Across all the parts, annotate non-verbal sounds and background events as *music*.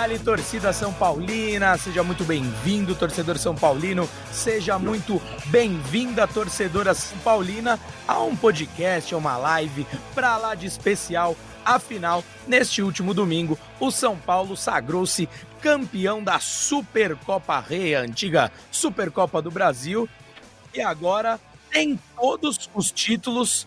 Dali, torcida São Paulina, seja muito bem-vindo, torcedor São Paulino, seja muito bem-vinda, torcedora São Paulina, a um podcast, a uma live pra lá de especial. Afinal, neste último domingo, o São Paulo sagrou-se campeão da Supercopa Rei, a antiga Supercopa do Brasil, e agora tem todos os títulos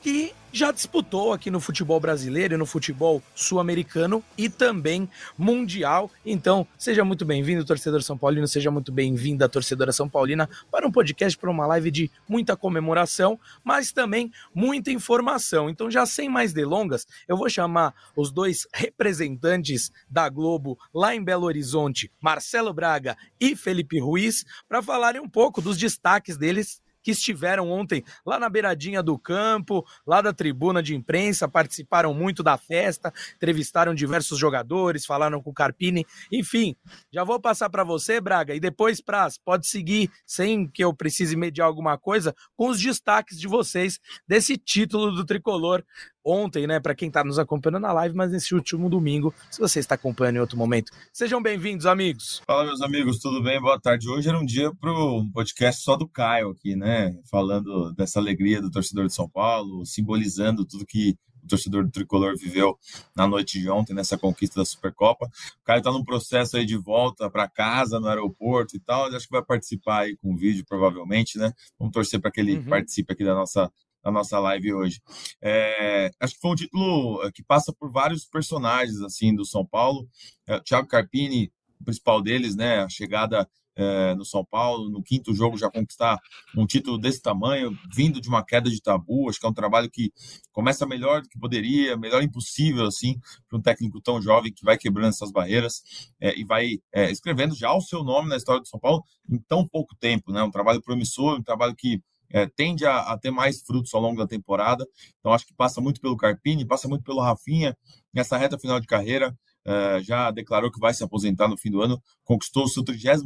que já disputou aqui no futebol brasileiro e no futebol sul-americano e também mundial. Então, seja muito bem-vindo, torcedor São Paulino, seja muito bem-vinda, torcedora São Paulina, para um podcast, para uma live de muita comemoração, mas também muita informação. Então, já sem mais delongas, eu vou chamar os dois representantes da Globo lá em Belo Horizonte, Marcelo Braga e Felipe Ruiz, para falarem um pouco dos destaques deles que estiveram ontem lá na beiradinha do campo, lá da tribuna de imprensa, participaram muito da festa, entrevistaram diversos jogadores, falaram com o Carpini, enfim. Já vou passar para você, Braga, e depois, Praz, pode seguir, sem que eu precise mediar alguma coisa, com os destaques de vocês desse título do tricolor ontem, né, para quem está nos acompanhando na live, mas nesse último domingo, se você está acompanhando em outro momento. Sejam bem-vindos, amigos. Fala, meus amigos, tudo bem? Boa tarde. Hoje era um dia para um podcast só do Caio aqui, né, falando dessa alegria do torcedor de São Paulo, simbolizando tudo que o torcedor do Tricolor viveu na noite de ontem, nessa conquista da Supercopa. O Caio está num processo aí de volta para casa, no aeroporto e tal. Acho que vai participar aí com o vídeo, provavelmente, né? Vamos torcer para que ele uhum. participe aqui da nossa na nossa live hoje. É, acho que foi um título eh, que passa por vários personagens assim do São Paulo. É, Thiago Carpini, o principal deles, né? A chegada é, no São Paulo, no quinto jogo já conquistar um título desse tamanho, vindo de uma queda de tabu. Acho que é um trabalho que começa melhor do que poderia, melhor impossível, assim, para um técnico tão jovem que vai quebrando essas barreiras é, e vai é, escrevendo já o seu nome na história do São Paulo em tão pouco tempo, né? Um trabalho promissor, um trabalho que é, tende a, a, ter mais frutos ao longo da temporada. Então, acho que passa muito pelo Carpini, passa muito pelo Rafinha, nessa reta final de carreira. É, já declarou que vai se aposentar no fim do ano, conquistou o seu 32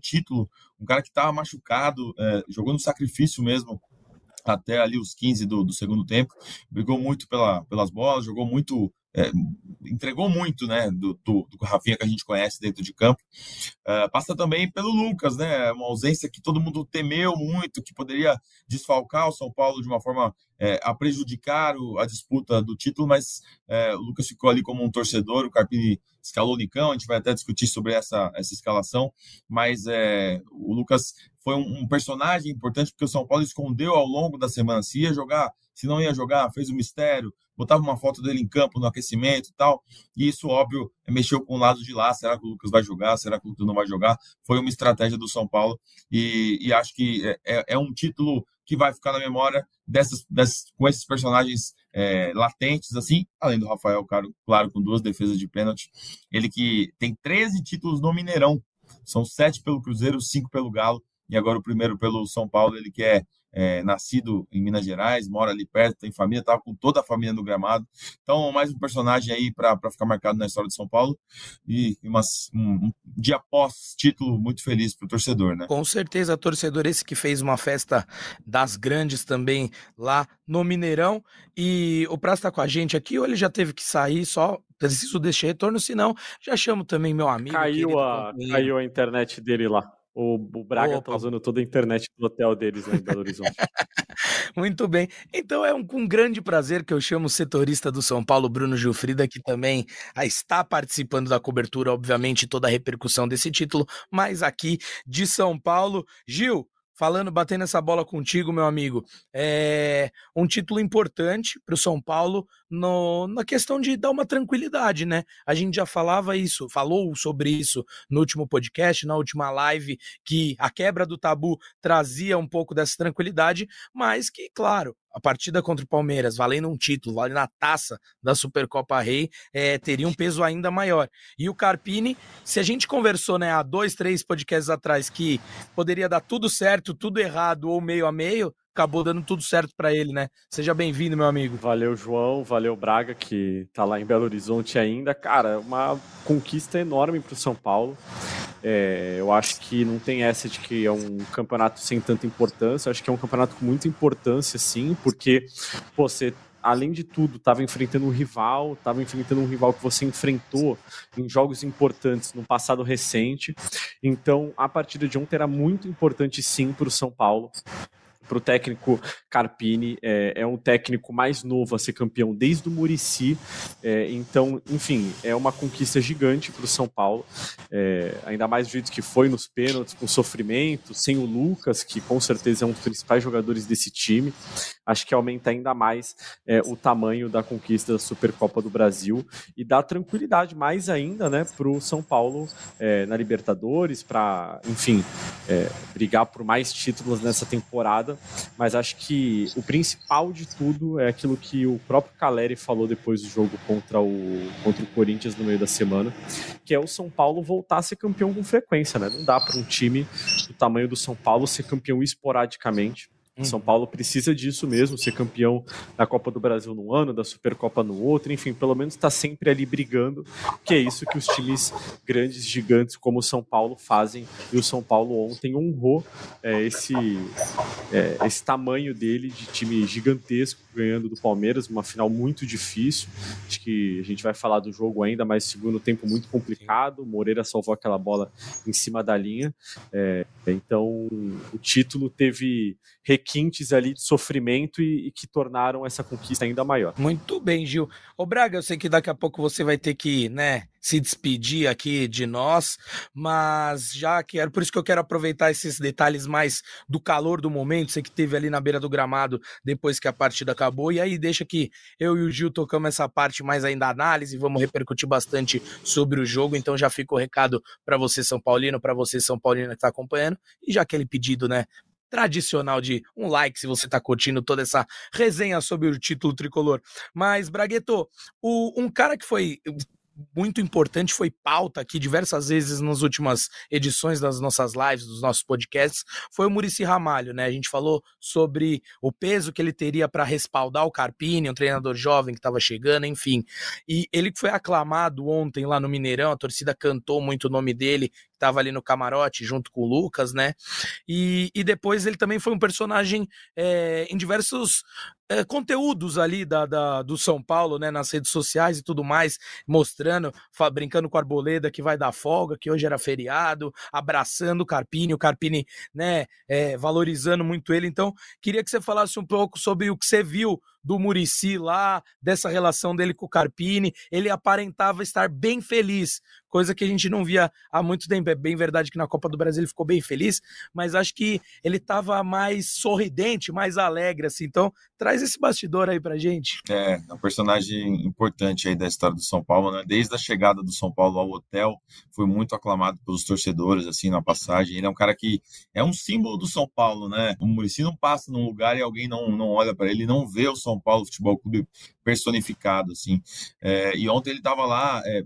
título. Um cara que estava machucado, é, jogou no sacrifício mesmo até ali os 15 do, do segundo tempo. Brigou muito pela, pelas bolas, jogou muito é, entregou muito, né, do, do, do, Rafinha que a gente conhece dentro de campo. Uh, passa também pelo Lucas, né, uma ausência que todo mundo temeu muito, que poderia desfalcar o São Paulo de uma forma é, a prejudicar o, a disputa do título, mas é, o Lucas ficou ali como um torcedor, o Carpini escalou o Nicão, a gente vai até discutir sobre essa, essa escalação, mas é, o Lucas foi um, um, personagem importante porque o São Paulo escondeu ao longo da semana se ia jogar, se não ia jogar, fez o um mistério, botava uma foto dele em campo no aquecimento e tal, e isso, óbvio, mexeu com o lado de lá, será que o Lucas vai jogar, será que o Lucas não vai jogar? Foi uma estratégia do São Paulo, e, e acho que é, é, é um título que vai ficar na memória dessas, dessas com esses personagens é, latentes, assim, além do Rafael, claro, claro, com duas defesas de pênalti. Ele que tem 13 títulos no Mineirão, são sete pelo Cruzeiro, cinco pelo Galo, e agora o primeiro pelo São Paulo, ele que é é, nascido em Minas Gerais, mora ali perto, tem família, estava com toda a família no gramado. Então, mais um personagem aí para ficar marcado na história de São Paulo e umas, um, um dia após título muito feliz para o torcedor, né? Com certeza, torcedor esse que fez uma festa das grandes também lá no Mineirão. E o Praça está com a gente aqui ou ele já teve que sair só? Preciso deste retorno, senão já chamo também meu amigo. Caiu, a, caiu a internet dele lá. O, o Braga Opa. tá usando toda a internet do hotel deles lá em Belo Horizonte. *laughs* Muito bem. Então é um, com grande prazer que eu chamo o setorista do São Paulo, Bruno Gilfrida, que também ah, está participando da cobertura, obviamente, toda a repercussão desse título, mas aqui de São Paulo. Gil, falando, batendo essa bola contigo, meu amigo, é um título importante para o São Paulo no, na questão de dar uma tranquilidade, né? A gente já falava isso, falou sobre isso no último podcast, na última live, que a quebra do tabu trazia um pouco dessa tranquilidade, mas que, claro, a partida contra o Palmeiras, valendo um título, valendo a taça da Supercopa Rei, é, teria um peso ainda maior. E o Carpini, se a gente conversou né, há dois, três podcasts atrás que poderia dar tudo certo, tudo errado ou meio a meio, acabou dando tudo certo para ele, né? Seja bem-vindo, meu amigo. Valeu, João. Valeu, Braga, que tá lá em Belo Horizonte ainda. Cara, uma conquista enorme para o São Paulo. É, eu acho que não tem essa de que é um campeonato sem tanta importância. Eu acho que é um campeonato com muita importância, sim, porque pô, você além de tudo, estava enfrentando um rival, estava enfrentando um rival que você enfrentou em jogos importantes no passado recente. Então, a partida de ontem era muito importante sim para o São Paulo para o técnico Carpini. É, é, um técnico mais novo a ser campeão desde o Murici. É, então, enfim, é uma conquista gigante para o São Paulo. É, ainda mais do jeito que foi nos pênaltis, com sofrimento, sem o Lucas, que com certeza é um dos principais jogadores desse time. Acho que aumenta ainda mais é, o tamanho da conquista da Supercopa do Brasil e dá tranquilidade mais ainda né, para o São Paulo é, na Libertadores, para, enfim, brigar por mais títulos nessa temporada mas acho que o principal de tudo é aquilo que o próprio Caleri falou depois do jogo contra o, contra o Corinthians no meio da semana, que é o São Paulo voltar a ser campeão com frequência, né? Não dá para um time do tamanho do São Paulo ser campeão esporadicamente. Uhum. São Paulo precisa disso mesmo, ser campeão da Copa do Brasil num ano, da Supercopa no outro, enfim, pelo menos está sempre ali brigando, que é isso que os times grandes, gigantes como o São Paulo fazem. E o São Paulo ontem honrou é, esse, é, esse tamanho dele de time gigantesco, ganhando do Palmeiras, uma final muito difícil. Acho que a gente vai falar do jogo ainda, mas segundo tempo muito complicado. O Moreira salvou aquela bola em cima da linha. É, então o título teve requintes ali de sofrimento e, e, que tornaram essa conquista ainda maior. Muito bem, Gil. Ô Braga, eu sei que daqui a pouco você vai ter que, né, se despedir aqui de nós, mas já que era por isso que eu quero aproveitar esses detalhes mais do calor do momento, você que teve ali na beira do gramado depois que a partida acabou, e aí deixa que eu e o Gil tocamos essa parte mais ainda da análise, vamos repercutir bastante sobre o jogo, então já fica o recado para você São Paulino, para você São Paulino que está acompanhando, e já aquele pedido, né, tradicional de um like se você está curtindo toda essa resenha sobre o título tricolor. Mas, Bragueto, o, um cara que foi muito importante, foi pauta aqui diversas vezes nas últimas edições das nossas lives, dos nossos podcasts, foi o Murici Ramalho, né? A gente falou sobre o peso que ele teria para respaldar o Carpini, um treinador jovem que estava chegando, enfim. E ele foi aclamado ontem lá no Mineirão, a torcida cantou muito o nome dele, estava ali no camarote junto com o Lucas, né? E, e depois ele também foi um personagem é, em diversos é, conteúdos ali da, da, do São Paulo, né? Nas redes sociais e tudo mais, mostrando, brincando com a Arboleda que vai dar folga, que hoje era feriado, abraçando o Carpini, o Carpini, né? É, valorizando muito ele. Então, queria que você falasse um pouco sobre o que você viu do Murici lá, dessa relação dele com o Carpini. Ele aparentava estar bem feliz, coisa que a gente não via há muito tempo. É bem verdade que na Copa do Brasil ele ficou bem feliz, mas acho que ele estava mais sorridente, mais alegre, assim. Então, traz esse bastidor aí pra gente. É, é um personagem importante aí da história do São Paulo, né? Desde a chegada do São Paulo ao hotel, foi muito aclamado pelos torcedores, assim, na passagem. Ele é um cara que é um símbolo do São Paulo, né? O Murici não passa num lugar e alguém não, não olha para ele, não vê o São Paulo Futebol Clube personificado, assim. É, e ontem ele estava lá é,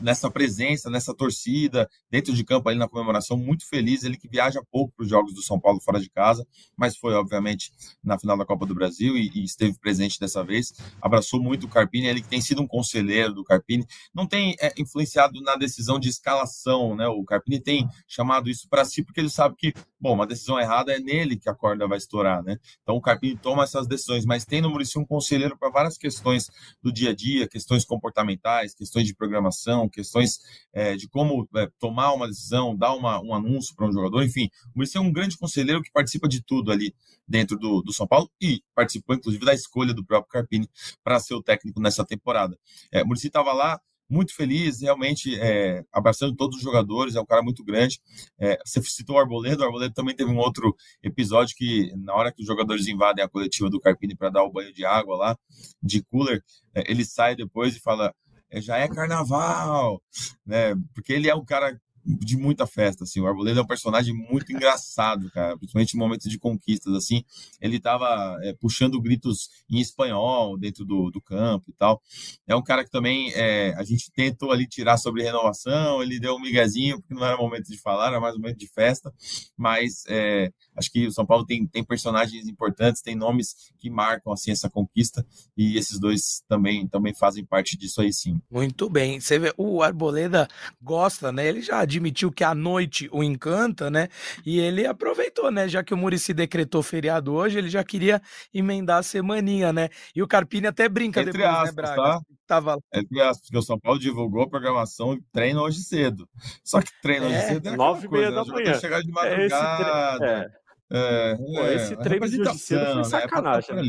nessa presença, nessa torcida, dentro de campo ali na comemoração, muito feliz. Ele que viaja pouco para os jogos do São Paulo fora de casa, mas foi, obviamente, na final da Copa do Brasil e, e, esteve presente dessa vez. Abraçou muito o Carpini, ele que tem sido um conselheiro do Carpini. Não tem é, influenciado na decisão de escalação, né? O Carpini tem chamado isso para si, porque ele sabe que, bom, uma decisão errada é nele que a corda vai estourar, né? Então o Carpini toma essas decisões, mas tem no Murici um conselheiro para várias questões do dia a dia, questões comportamentais, questões de programação, questões é, de como é, tomar uma decisão, dar uma, um anúncio para um jogador, enfim. O Murici é um grande conselheiro que participa de tudo ali dentro do, do São Paulo e participou, inclusive, da escolha do próprio Carpini para ser o técnico nessa temporada. É, o Murici estava lá muito feliz, realmente é, abraçando todos os jogadores, é um cara muito grande. É, você citou o Arboledo, o Arboledo também teve um outro episódio que, na hora que os jogadores invadem a coletiva do Carpini para dar o banho de água lá, de cooler, é, ele sai depois e fala: já é carnaval, né? Porque ele é um cara de muita festa, assim. O Arboleda é um personagem muito engraçado, cara, principalmente em momentos de conquistas, assim. Ele tava é, puxando gritos em espanhol dentro do, do campo e tal. É um cara que também é, a gente tentou ali tirar sobre renovação, ele deu um miguezinho, porque não era momento de falar, era mais um momento de festa, mas é, acho que o São Paulo tem, tem personagens importantes, tem nomes que marcam, assim, essa conquista, e esses dois também, também fazem parte disso aí, sim. Muito bem. Você vê, o Arboleda gosta, né? Ele já admitiu que a noite o encanta, né? E ele aproveitou, né? Já que o Murici decretou feriado hoje, ele já queria emendar a semaninha, né? E o Carpini até brinca Entre depois, né, aspas, Braga? tá? Tava... Entre aspas, porque o São Paulo divulgou a programação e treino hoje cedo. Só que treino hoje É, cedo é nove e meia da né? Manhã. chegar de É esse tre- madrugada. é. É, Pô, é, esse a treino de hoje cedo foi né? É sacanagem, né?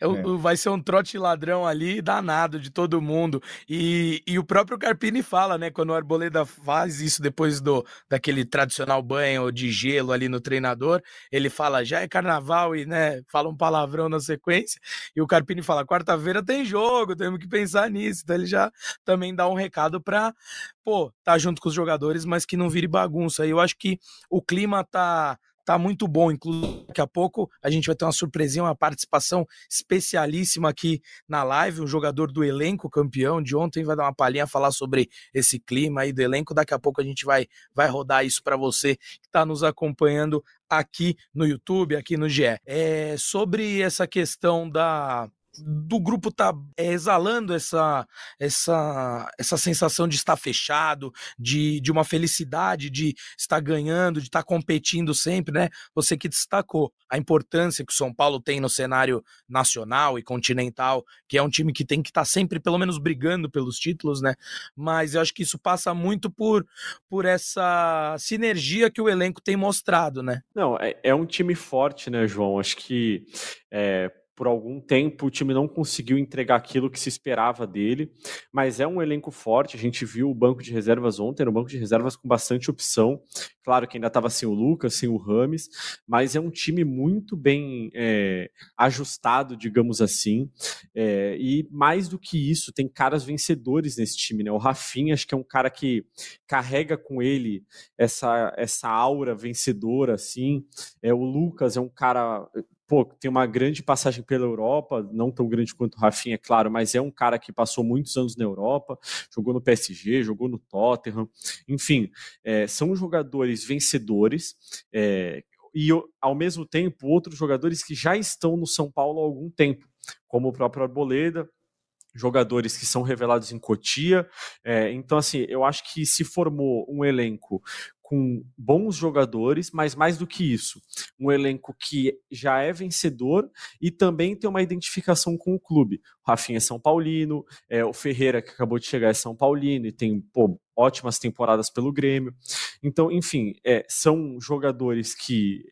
É É. Vai ser um trote ladrão ali danado de todo mundo. E, e o próprio Carpini fala, né? Quando o Arboleda faz isso depois do daquele tradicional banho de gelo ali no treinador, ele fala, já é carnaval e, né, fala um palavrão na sequência. E o Carpini fala, quarta-feira tem jogo, temos que pensar nisso. Então ele já também dá um recado pra, pô, tá junto com os jogadores, mas que não vire bagunça. E eu acho que o clima tá tá muito bom. Inclusive, daqui a pouco a gente vai ter uma surpresinha, uma participação especialíssima aqui na live. Um jogador do elenco campeão de ontem vai dar uma palhinha falar sobre esse clima aí do elenco. Daqui a pouco a gente vai, vai rodar isso para você que está nos acompanhando aqui no YouTube, aqui no GE. É, sobre essa questão da do grupo tá é, exalando essa, essa, essa sensação de estar fechado, de, de uma felicidade de estar ganhando, de estar competindo sempre, né? Você que destacou a importância que o São Paulo tem no cenário nacional e continental, que é um time que tem que estar sempre, pelo menos, brigando pelos títulos, né? Mas eu acho que isso passa muito por, por essa sinergia que o elenco tem mostrado, né? Não, é, é um time forte, né, João? Acho que é, por algum tempo o time não conseguiu entregar aquilo que se esperava dele, mas é um elenco forte. A gente viu o banco de reservas ontem, era um banco de reservas com bastante opção. Claro que ainda estava sem o Lucas, sem o Rames, mas é um time muito bem é, ajustado, digamos assim. É, e mais do que isso, tem caras vencedores nesse time, né? O Rafinha, acho que é um cara que carrega com ele essa, essa aura vencedora, assim. É, o Lucas é um cara pô, tem uma grande passagem pela Europa, não tão grande quanto o Rafinha, é claro, mas é um cara que passou muitos anos na Europa, jogou no PSG, jogou no Tottenham, enfim, é, são jogadores vencedores. É, e ao mesmo tempo, outros jogadores que já estão no São Paulo há algum tempo, como o próprio Arboleda, jogadores que são revelados em Cotia. É, então, assim, eu acho que se formou um elenco com bons jogadores, mas mais do que isso, um elenco que já é vencedor e também tem uma identificação com o clube. O Rafinha é São Paulino, é, o Ferreira, que acabou de chegar, é São Paulino e tem pô, ótimas temporadas pelo Grêmio. Então, enfim, é, são jogadores que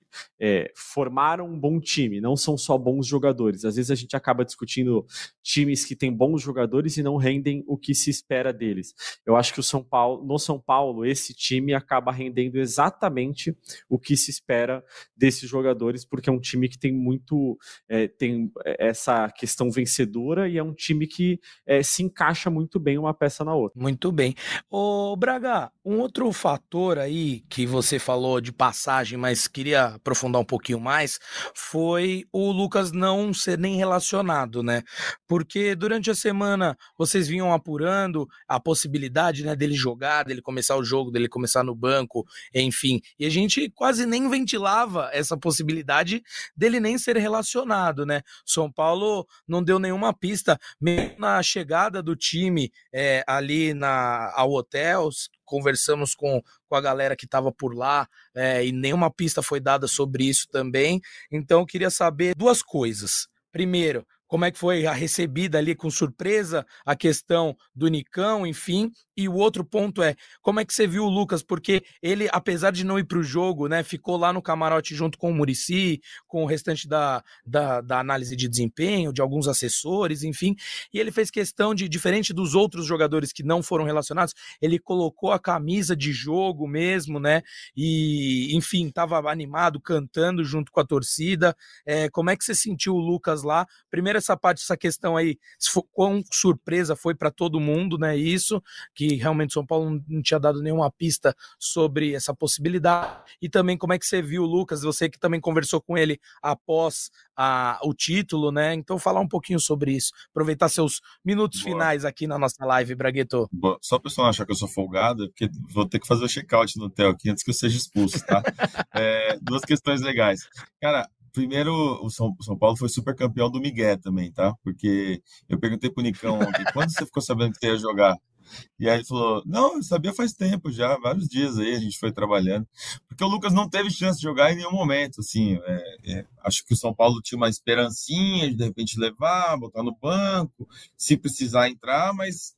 é, formaram um bom time, não são só bons jogadores. Às vezes a gente acaba discutindo times que têm bons jogadores e não rendem o que se espera deles. Eu acho que o São Paulo, no São Paulo, esse time acaba rendendo exatamente o que se espera desses jogadores, porque é um time que tem muito é, tem essa questão vencedora e é um time que é, se encaixa muito bem uma peça na outra. Muito bem. Ô, Braga, um outro fator aí que você falou de passagem, mas queria aprofundar um pouquinho mais, foi o Lucas não ser nem relacionado, né? Porque durante a semana vocês vinham apurando a possibilidade, né, dele jogar, dele começar o jogo, dele começar no banco, enfim. E a gente quase nem ventilava essa possibilidade dele nem ser relacionado, né? São Paulo não deu nenhuma pista, mesmo na chegada do time é, ali na, ao hotel, conversamos com, com a galera que estava por lá é, e nenhuma pista foi dada sobre isso também. Então, eu queria saber duas coisas. Primeiro, como é que foi a recebida ali com surpresa a questão do Nicão, enfim. E o outro ponto é como é que você viu o Lucas, porque ele, apesar de não ir para o jogo, né, ficou lá no camarote junto com o Murici, com o restante da, da, da, análise de desempenho, de alguns assessores, enfim. E ele fez questão de, diferente dos outros jogadores que não foram relacionados, ele colocou a camisa de jogo mesmo, né? E, enfim, estava animado, cantando junto com a torcida. É, como é que você sentiu o Lucas lá? Primeiro, essa parte, essa questão aí, quão surpresa foi para todo mundo, né? Isso, que realmente São Paulo não tinha dado nenhuma pista sobre essa possibilidade. E também como é que você viu o Lucas, você que também conversou com ele após a, o título, né? Então falar um pouquinho sobre isso. Aproveitar seus minutos Boa. finais aqui na nossa live, Bragueto. Boa. Só o pessoal achar que eu sou folgado, é porque vou ter que fazer o check-out no hotel aqui antes que eu seja expulso, tá? *laughs* é, duas questões legais. Cara, primeiro, o São, São, Paulo foi super campeão do Miguel também, tá? Porque eu perguntei pro Nicão ontem, quando você ficou sabendo que você ia jogar? E aí ele falou: Não, eu sabia faz tempo já, vários dias aí a gente foi trabalhando. Porque o Lucas não teve chance de jogar em nenhum momento. Assim, é, é, acho que o São Paulo tinha uma esperancinha de de repente levar, botar no banco, se precisar entrar, mas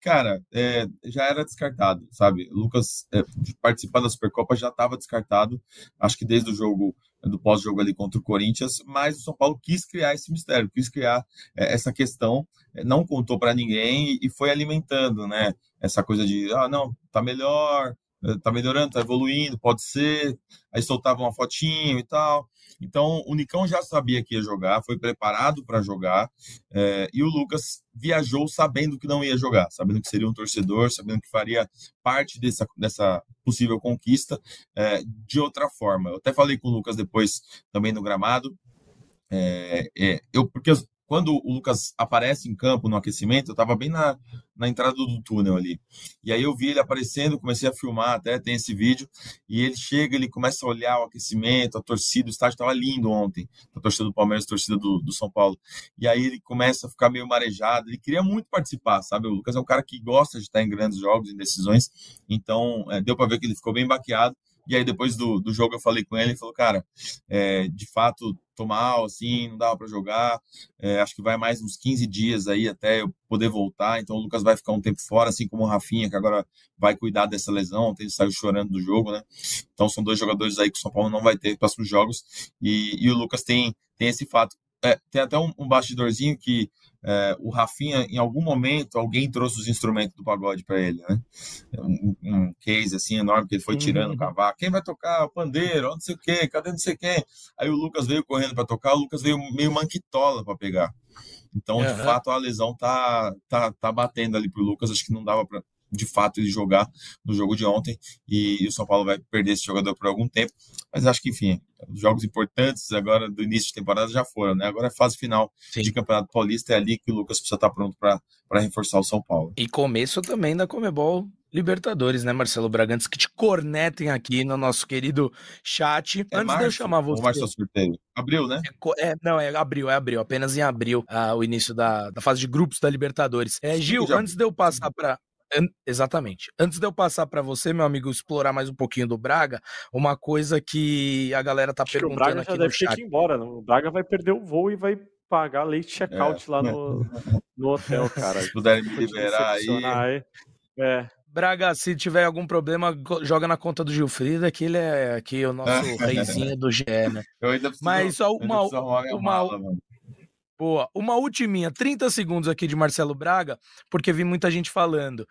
cara, é, já era descartado, sabe? O Lucas é, participar da Supercopa já estava descartado, acho que desde o jogo do pós-jogo ali contra o Corinthians, mas o São Paulo quis criar esse mistério, quis criar é, essa questão, é, não contou para ninguém e foi alimentando, né? Essa coisa de, ah, não, tá melhor, tá melhorando, tá evoluindo, pode ser. Aí soltava uma fotinho e tal. Então, o Nicão já sabia que ia jogar, foi preparado para jogar, é, e o Lucas viajou sabendo que não ia jogar, sabendo que seria um torcedor, sabendo que faria parte dessa, dessa possível conquista é, de outra forma. Eu até falei com o Lucas depois também no gramado. É, é eu porque quando o Lucas aparece em campo no aquecimento, eu estava bem na, na entrada do túnel ali. E aí eu vi ele aparecendo, comecei a filmar, até tem esse vídeo, e ele chega, ele começa a olhar o aquecimento, a torcida, o estádio estava lindo ontem, a torcida do Palmeiras, a torcida do, do São Paulo. E aí ele começa a ficar meio marejado, ele queria muito participar, sabe? O Lucas é um cara que gosta de estar em grandes jogos, em decisões, então é, deu para ver que ele ficou bem baqueado. E aí, depois do, do jogo, eu falei com ele, ele falou, cara, é, de fato, tô mal, assim, não dava para jogar, é, acho que vai mais uns 15 dias aí até eu poder voltar, então o Lucas vai ficar um tempo fora, assim como o Rafinha, que agora vai cuidar dessa lesão, ele saiu chorando do jogo, né? Então são dois jogadores aí que o São Paulo não vai ter próximos jogos, e, e o Lucas tem, tem esse fato. É, tem até um, um bastidorzinho que é, o Rafinha, em algum momento, alguém trouxe os instrumentos do pagode para ele, né? Um, um, case assim enorme que ele foi tirando o uhum. cavaco. Quem vai tocar o pandeiro? Não sei o quê, cadê não sei quem? Aí o Lucas veio correndo para tocar, o Lucas veio meio manquitola para pegar. Então, de fato, a lesão tá, tá, tá batendo ali pro Lucas. Acho que não dava para de fato ele jogar no jogo de ontem e, o São Paulo vai perder esse jogador por algum tempo, mas acho que enfim, os jogos importantes agora do início de temporada já foram, né? Agora é fase final Sim. de Campeonato Paulista, é ali que o Lucas precisa estar pronto para reforçar o São Paulo. E começo também da Comebol Libertadores, né, Marcelo Bragantes, que te cornetem aqui no nosso querido chat. É Antes março, de eu chamar você. Março sorteio. Abril, né? É, é, não, é abril, é abril, apenas em abril, ah, o início da, da fase de grupos da Libertadores. É, Gil, já... antes de eu passar para exatamente. Antes de eu passar para você, meu amigo, explorar mais um pouquinho do Braga, uma coisa que a galera tá Acho perguntando o Braga já aqui deve no chat. Ter que ir embora, não? O Braga vai perder o voo e vai pagar late checkout é, lá no, no hotel, *laughs* cara. Se puderem me liberar aí. É. Braga, se tiver algum problema, joga na conta do Gilfrida, que ele é aqui o *laughs* nosso reizinho do GE, né? Eu ainda preciso, Mas só uma, uma, mala, Boa. Uma ultiminha, 30 segundos aqui de Marcelo Braga, porque vi muita gente falando.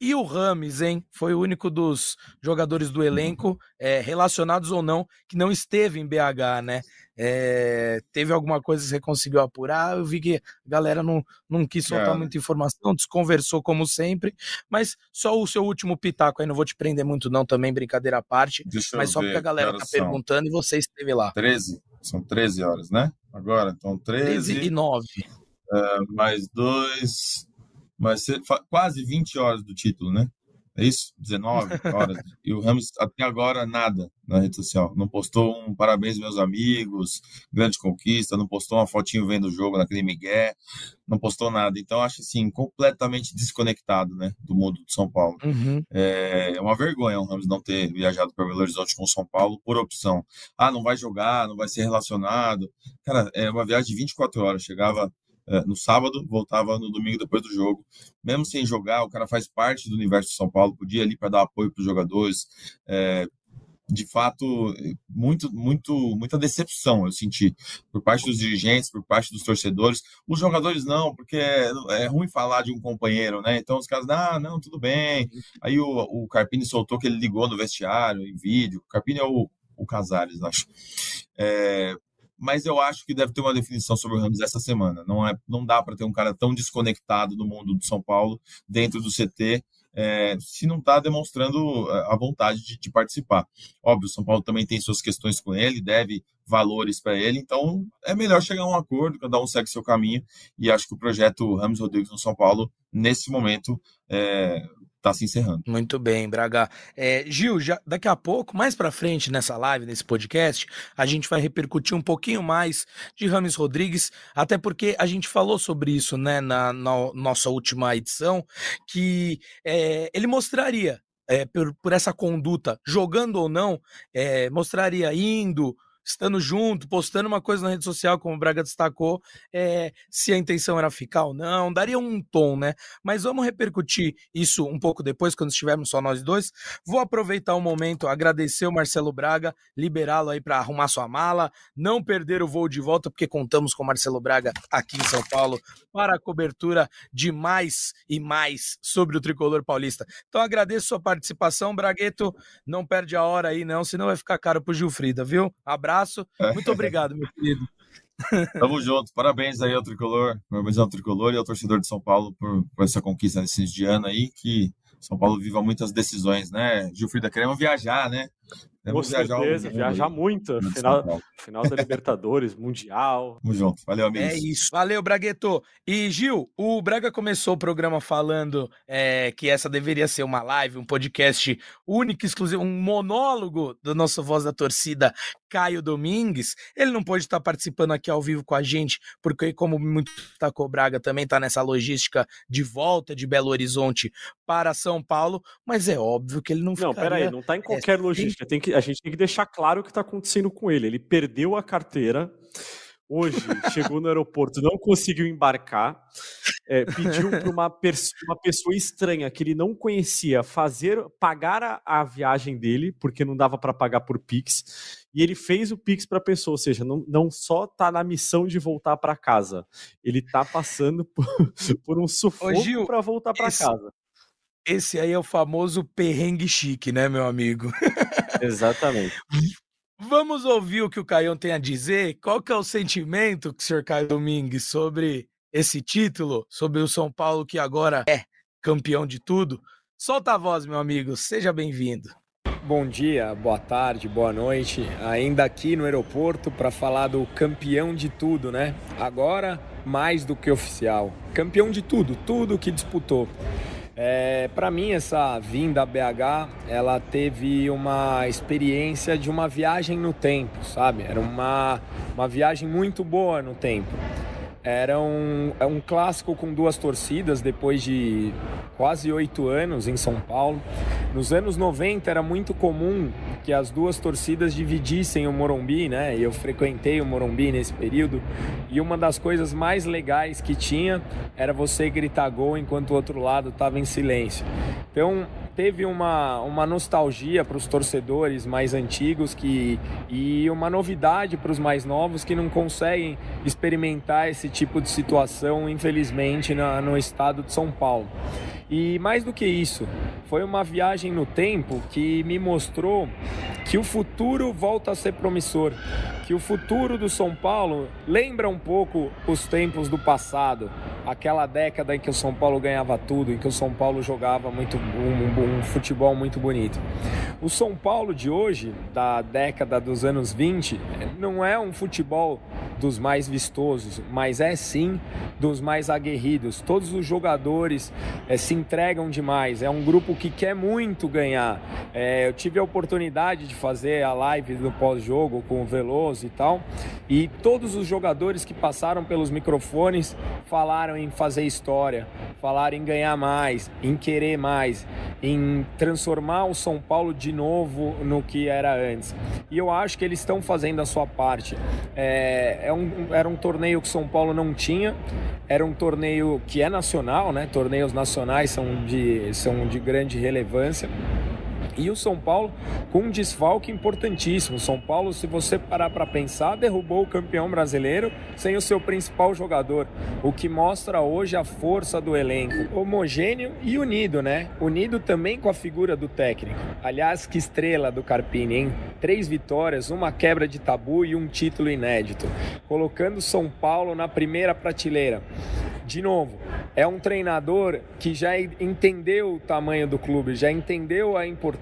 E o Rames, hein? Foi o único dos jogadores do elenco, é, relacionados ou não, que não esteve em BH, né? É, teve alguma coisa que você conseguiu apurar? Eu vi que a galera não, não quis soltar muita informação, desconversou como sempre, mas só o seu último pitaco aí, não vou te prender muito não também, brincadeira à parte, Deixa mas só ver, porque a galera tá perguntando e você esteve lá. 13? São 13 horas, né? Agora, então 13. 13 e 9. É, mais dois. Mais, quase 20 horas do título, né? É isso? 19 horas. e o Ramos até agora nada na rede social. Não postou um parabéns meus amigos, grande conquista, não postou uma fotinho vendo o jogo naquele Miguel, não postou nada. Então acho assim completamente desconectado, né, do mundo de São Paulo. Uhum. É, é uma vergonha o Ramos não ter viajado para Belo Horizonte com São Paulo por opção. Ah, não vai jogar, não vai ser relacionado. Cara, é uma viagem de 24 horas. Chegava é, no sábado, voltava no domingo depois do jogo. Mesmo sem jogar, o cara faz parte do universo de São Paulo, podia ali para dar apoio para os jogadores. É, de fato, muito, muito, muita decepção eu senti por parte dos dirigentes, por parte dos torcedores. Os jogadores não, porque é, é ruim falar de um companheiro, né? Então os caras, ah, não, tudo bem. Aí o, o Carpini soltou que ele ligou no vestiário, em vídeo. O Carpini é o, o Casares, acho. É, mas eu acho que deve ter uma definição sobre o Ramos essa semana. Não, é, não dá para ter um cara tão desconectado do mundo do São Paulo dentro do CT é, se não está demonstrando a vontade de, de, participar. Óbvio, o São Paulo também tem suas questões com ele, deve valores para ele, então é melhor chegar a um acordo, cada um segue seu caminho, e acho que o projeto Ramos Rodrigues no São Paulo, nesse momento, é, está se encerrando. Muito bem, Braga. É, Gil, já, daqui a pouco, mais para frente nessa live, nesse podcast, a gente vai repercutir um pouquinho mais de Rames Rodrigues, até porque a gente falou sobre isso né, na, na nossa última edição, que é, ele mostraria. É, por, por essa conduta, jogando ou não, é, mostraria indo, estando junto, postando uma coisa na rede social, como o Braga destacou, é, se a intenção era ficar ou não, daria um tom, né? Mas vamos repercutir isso um pouco depois, quando estivermos só nós dois. Vou aproveitar o um momento, agradecer o Marcelo Braga, liberá-lo aí para arrumar sua mala, não perder o voo de volta, porque contamos com o Marcelo Braga aqui em São Paulo para a cobertura de mais e mais sobre o tricolor paulista. Então agradeço sua participação, Bragueto. Não perde a hora aí, não, senão vai ficar caro pro Gilfrida, viu? Abraço abraço. Muito obrigado, meu querido. *laughs* Tamo junto. Parabéns aí ao Tricolor, parabéns ao Tricolor e ao torcedor de São Paulo por, por essa conquista nesse ano aí, que São Paulo viva muitas decisões, né? Gilfrida, queremos viajar, né? Com certeza, viajar, muito. Final, final da Libertadores, Mundial. *laughs* Tamo junto. Valeu, amigo. É isso. Valeu, Bragueto. E, Gil, o Braga começou o programa falando é, que essa deveria ser uma live, um podcast único, exclusivo, um monólogo do nosso Voz da Torcida, Caio Domingues. Ele não pôde estar participando aqui ao vivo com a gente, porque, como muito tacou Braga, também está nessa logística de volta de Belo Horizonte para São Paulo, mas é óbvio que ele não Não, peraí, não está em qualquer é, logística. Tem que a gente tem que deixar claro o que está acontecendo com ele. Ele perdeu a carteira. Hoje chegou no aeroporto, não conseguiu embarcar, é, pediu para uma, uma, pessoa estranha que ele não conhecia fazer pagar a, a viagem dele, porque não dava para pagar por Pix, e ele fez o Pix para a pessoa, ou seja, não, não só está na missão de voltar para casa, ele está passando *laughs* por, por, um sufoco para voltar para casa. Esse aí é o famoso perrengue chique, né, meu amigo? Exatamente. *laughs* Vamos ouvir o que o Caião tem a dizer? Qual que é o sentimento que o senhor Caio Domingues sobre esse título, sobre o São Paulo que agora é campeão de tudo? Solta a voz, meu amigo, seja bem-vindo. Bom dia, boa tarde, boa noite. Ainda aqui no aeroporto para falar do campeão de tudo, né? Agora mais do que oficial. Campeão de tudo, tudo que disputou. É, para mim, essa vinda a BH, ela teve uma experiência de uma viagem no tempo, sabe? Era uma, uma viagem muito boa no tempo. Era um, é um clássico com duas torcidas depois de quase oito anos em São Paulo. Nos anos 90 era muito comum que as duas torcidas dividissem o Morumbi, né? Eu frequentei o Morumbi nesse período e uma das coisas mais legais que tinha era você gritar gol enquanto o outro lado estava em silêncio. Então teve uma, uma nostalgia para os torcedores mais antigos que, e uma novidade para os mais novos que não conseguem experimentar esse tipo de situação, infelizmente, na, no estado de São Paulo. E mais do que isso, foi uma viagem no tempo que me mostrou que o futuro volta a ser promissor, que o futuro do São Paulo lembra um pouco os tempos do passado, aquela década em que o São Paulo ganhava tudo, em que o São Paulo jogava muito um, um futebol muito bonito. O São Paulo de hoje, da década dos anos 20, não é um futebol dos mais vistosos, mas é sim dos mais aguerridos. Todos os jogadores é, se entregam demais. É um grupo que quer muito ganhar. É, eu tive a oportunidade de fazer a live do pós-jogo com o Veloso e tal, e todos os jogadores que passaram pelos microfones falaram em fazer história, falaram em ganhar mais, em querer mais, em transformar o São Paulo de novo no que era antes. E eu acho que eles estão fazendo a sua parte. É, é um, era um torneio que São Paulo não tinha, era um torneio que é nacional, né? Torneios nacionais são de, são de grande relevância. E o São Paulo com um desfalque importantíssimo. São Paulo, se você parar para pensar, derrubou o campeão brasileiro sem o seu principal jogador, o que mostra hoje a força do elenco. Homogêneo e unido, né? Unido também com a figura do técnico. Aliás, que estrela do Carpini, hein? Três vitórias, uma quebra de tabu e um título inédito, colocando São Paulo na primeira prateleira. de novo, é um treinador que já entendeu o tamanho do clube, já entendeu a importância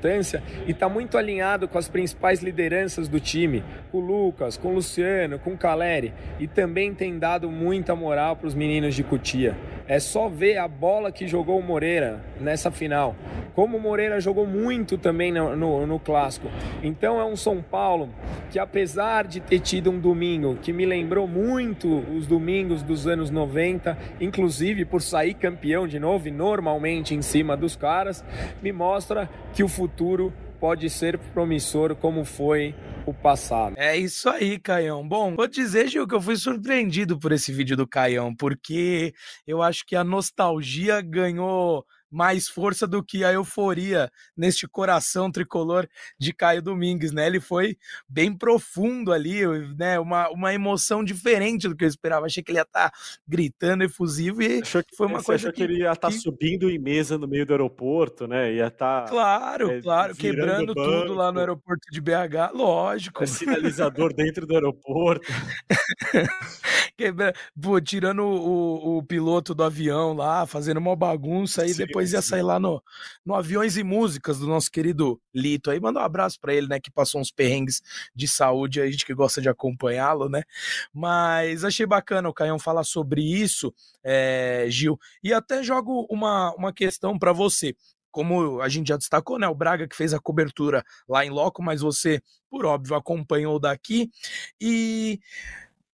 e está muito alinhado com as principais lideranças do time, com o Lucas, com o Luciano, com o Caleri, e também tem dado muita moral para os meninos de Cutia. É só ver a bola que jogou o Moreira nessa final. Como o Moreira jogou muito também no, no, no clássico. Então é um São Paulo que, apesar de ter tido um domingo que me lembrou muito os domingos dos anos 90, inclusive por sair campeão de novo e normalmente em cima dos caras, me mostra que o futuro pode ser promissor como foi o passado. É isso aí, Caião. Bom, vou dizer, Gil, que eu fui surpreendido por esse vídeo do Caião, porque eu acho que a nostalgia ganhou mais força do que a euforia neste coração tricolor de Caio Domingues, né? Ele foi bem profundo ali, né? Uma, uma emoção diferente do que eu esperava. Achei que ele ia estar tá gritando efusivo e achou que, foi uma coisa achou que, que ele ia estar tá que... subindo em mesa no meio do aeroporto, né? Ia estar tá, Claro, é, claro, quebrando tudo lá no aeroporto de BH, lógico. É sinalizador dentro do aeroporto. *laughs* Quebra... Pô, tirando o, o, piloto do avião lá, fazendo uma bagunça e depois depois ia sair lá no, no Aviões e Músicas do nosso querido Lito. Aí manda um abraço para ele, né? Que passou uns perrengues de saúde, a gente que gosta de acompanhá-lo, né? Mas achei bacana o Caião falar sobre isso, é, Gil. E até jogo uma, uma questão para você como a gente já destacou, né? O Braga que fez a cobertura lá em loco, mas você, por óbvio, acompanhou daqui. E,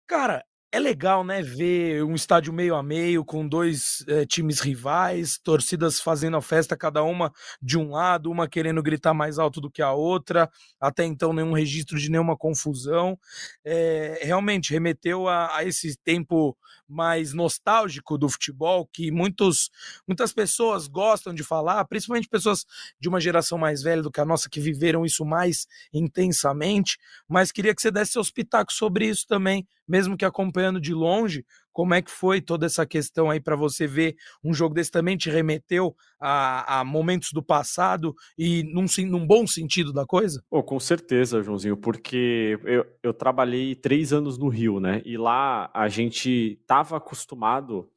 cara, é legal, né, ver um estádio meio a meio com dois é, times rivais, torcidas fazendo a festa, cada uma de um lado, uma querendo gritar mais alto do que a outra. Até então, nenhum registro de nenhuma confusão. É, realmente remeteu a, a, esse tempo mais nostálgico do futebol que muitos, muitas pessoas gostam de falar, principalmente pessoas de uma geração mais velha do que a nossa que viveram isso mais intensamente. Mas queria que você desse seus pitacos sobre isso também, mesmo que acompanhando de longe, como é que foi toda essa questão aí para você ver um jogo desse também te remeteu a, a momentos do passado e num, num, bom sentido da coisa? Oh, com certeza, Joãozinho, porque eu, eu trabalhei três anos no Rio, né? E lá a gente estava acostumado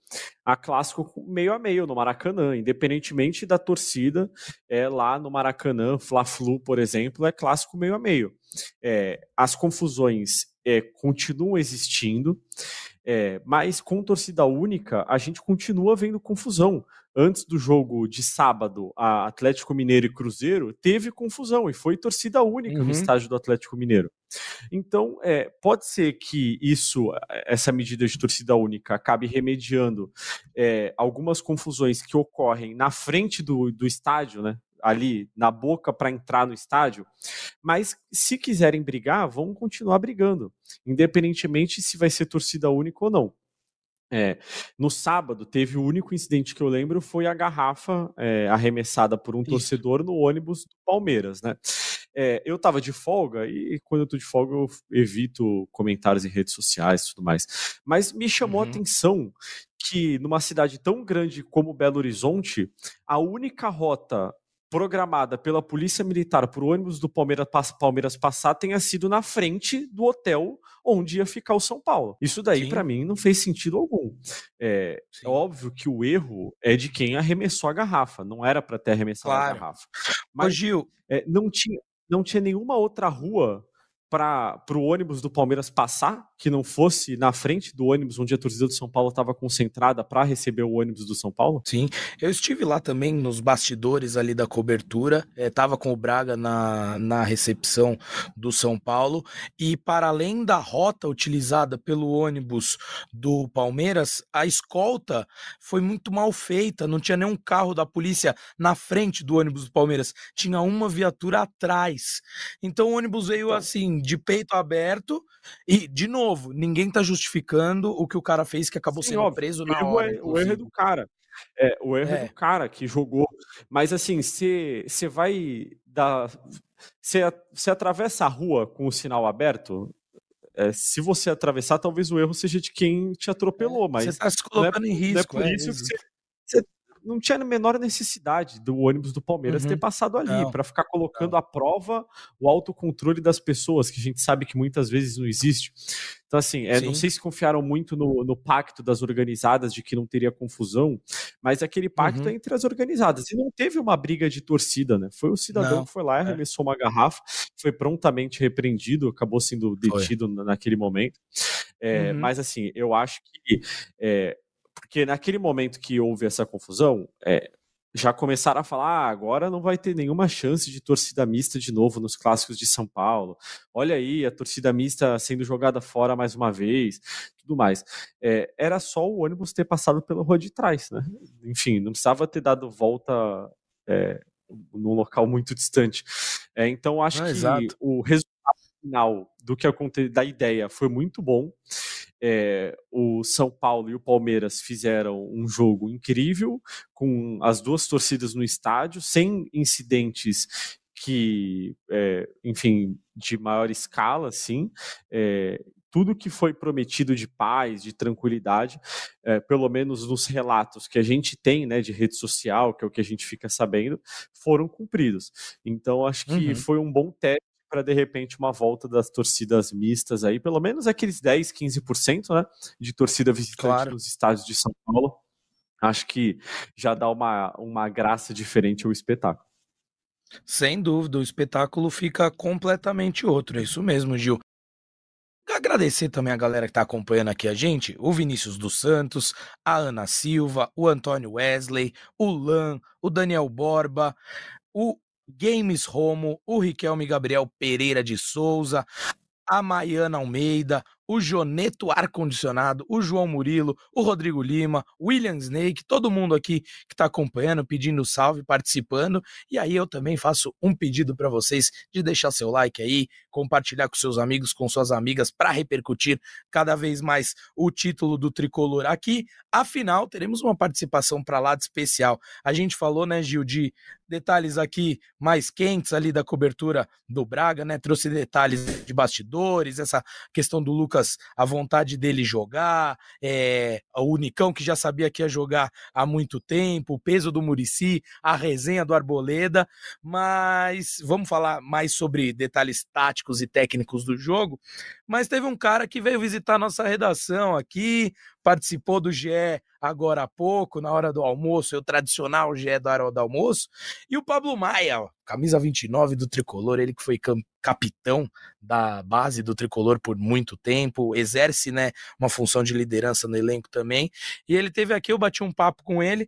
a clássico meio a meio no Maracanã, independentemente da torcida, é lá no Maracanã, Fla-Flu, por exemplo, é clássico meio a meio. É, as confusões é, continuam existindo, é, mas com torcida única, a gente continua vendo confusão. Antes do jogo de sábado, a Atlético Mineiro e Cruzeiro teve confusão e foi torcida única uhum. no estádio do Atlético Mineiro. Então, é, pode ser que isso, essa medida de torcida única, acabe remediando é, algumas confusões que ocorrem na frente do, do estádio, né? Ali na boca para entrar no estádio, mas se quiserem brigar, vão continuar brigando, independentemente se vai ser torcida única ou não. É, no sábado, teve o único incidente que eu lembro foi a garrafa é, arremessada por um Isso. torcedor no ônibus do Palmeiras, né? É, eu tava de folga e quando eu tô de folga eu evito comentários em redes sociais e tudo mais. Mas me chamou uhum. a atenção que numa cidade tão grande como Belo Horizonte, a única rota programada pela Polícia Militar para o ônibus do Palmeiras, Palmeiras passar tenha sido na frente do hotel onde ia ficar o São Paulo. Isso daí, para mim, não fez sentido algum. É, é, óbvio que o erro é de quem arremessou a garrafa, não era para ter arremessado claro. a garrafa. Mas, Ô, Gil, é, não, tinha, não tinha nenhuma outra rua para o ônibus do Palmeiras passar, que não fosse na frente do ônibus onde a torcida do São Paulo estava concentrada para receber o ônibus do São Paulo? Sim, eu estive lá também nos bastidores ali da cobertura, estava é, com o Braga na, na recepção do São Paulo e para além da rota utilizada pelo ônibus do Palmeiras, a escolta foi muito mal feita, não tinha nenhum carro da polícia na frente do ônibus do Palmeiras, tinha uma viatura atrás. Então o ônibus veio tá. Assim de peito aberto. E, de novo, ninguém tá justificando o que o cara fez, que acabou Sim, sendo óbvio. preso na o hora. É, o erro é do cara. É, o erro é. é do cara que jogou. Mas assim, você vai dar. Você atravessa a rua com o sinal aberto, é, se você atravessar, talvez o erro seja de quem te atropelou, mas. Você está se colocando é, em risco. Não é por é, isso que você não tinha a menor necessidade do ônibus do Palmeiras uhum. ter passado ali para ficar colocando não. à prova o autocontrole das pessoas, que a gente sabe que muitas vezes não existe. Então, assim, é, não sei se confiaram muito no, no, pacto das organizadas de que não teria confusão, mas aquele pacto uhum. é entre as organizadas. E não teve uma briga de torcida, né? Foi o cidadão não, que foi lá, é. arremessou é. uma garrafa, foi prontamente repreendido, acabou sendo detido foi. naquele momento. É, uhum. Mas, assim, eu acho que. Porque naquele momento que houve essa confusão, é, já começaram a falar: ah, agora não vai ter nenhuma chance de torcida mista de novo nos clássicos de São Paulo. Olha aí, a torcida mista sendo jogada fora mais uma vez, tudo mais. É, era só o ônibus ter passado pela rua de trás, né? Enfim, não precisava ter dado volta é, num local muito distante. É, então, acho ah, que exato. o resultado final do que aconteceu, da ideia foi muito bom é, o São Paulo e o Palmeiras fizeram um jogo incrível, com as duas torcidas no estádio, sem incidentes que, é, enfim, de maior escala, assim, é, tudo que foi prometido de paz, de tranquilidade, é, pelo menos nos relatos que a gente tem, né, de rede social, que é o que a gente fica sabendo, foram cumpridos. Então, acho que uhum. foi um bom teste para de repente uma volta das torcidas mistas aí, pelo menos aqueles 10, 15%, né, de torcida visitante claro. nos estádios de São Paulo. Acho que já dá uma, uma graça diferente ao espetáculo. Sem dúvida, o espetáculo fica completamente outro, é isso mesmo, Gil. Agradecer também a galera que está acompanhando aqui a gente, o Vinícius dos Santos, a Ana Silva, o Antônio Wesley, o Lan, o Daniel Borba, o Games Romo, o Riquelme Gabriel Pereira de Souza, a Maiana Almeida, o Joneto Ar-Condicionado, o João Murilo, o Rodrigo Lima, William Snake, todo mundo aqui que está acompanhando, pedindo salve, participando. E aí eu também faço um pedido para vocês de deixar seu like aí, compartilhar com seus amigos, com suas amigas, para repercutir cada vez mais o título do tricolor aqui. Afinal, teremos uma participação para lá de especial. A gente falou, né, Gil, de detalhes aqui mais quentes ali da cobertura do Braga, né? Trouxe detalhes de bastidores, essa questão do Lucas a vontade dele jogar, é, o Unicão que já sabia que ia jogar há muito tempo, o peso do Murici, a resenha do Arboleda, mas vamos falar mais sobre detalhes táticos e técnicos do jogo. Mas teve um cara que veio visitar nossa redação aqui, participou do GE agora há pouco, na hora do almoço, o tradicional GE da hora do almoço, e o Pablo Maia, ó, camisa 29 do Tricolor, ele que foi capitão da base do Tricolor por muito tempo, exerce, né, uma função de liderança no elenco também, e ele teve aqui, eu bati um papo com ele.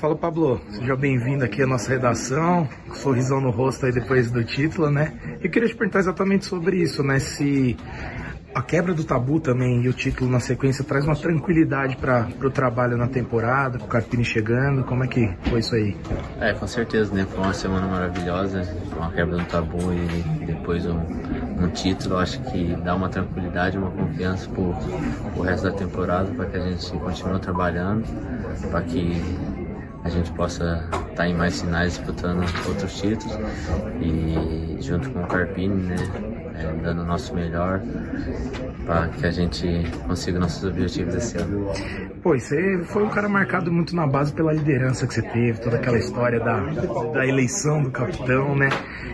Fala, Pablo, seja bem-vindo aqui à nossa redação, sorrisão no rosto aí depois do título, né, eu queria te perguntar exatamente sobre isso, né, se a quebra do tabu também e o título na sequência traz uma tranquilidade para o trabalho na temporada, com o Carpini chegando. Como é que foi isso aí? É, com certeza, né? Foi uma semana maravilhosa, uma quebra do tabu e depois um, um título. Acho que dá uma tranquilidade, uma confiança para o resto da temporada, para que a gente continue trabalhando, para que a gente possa estar tá em mais sinais disputando outros títulos e junto com o Carpini, né? É, dando o nosso melhor para que a gente consiga nossos objetivos esse ano. Pô, você foi um cara marcado muito na base pela liderança que você teve, toda aquela história da, da eleição do capitão, né?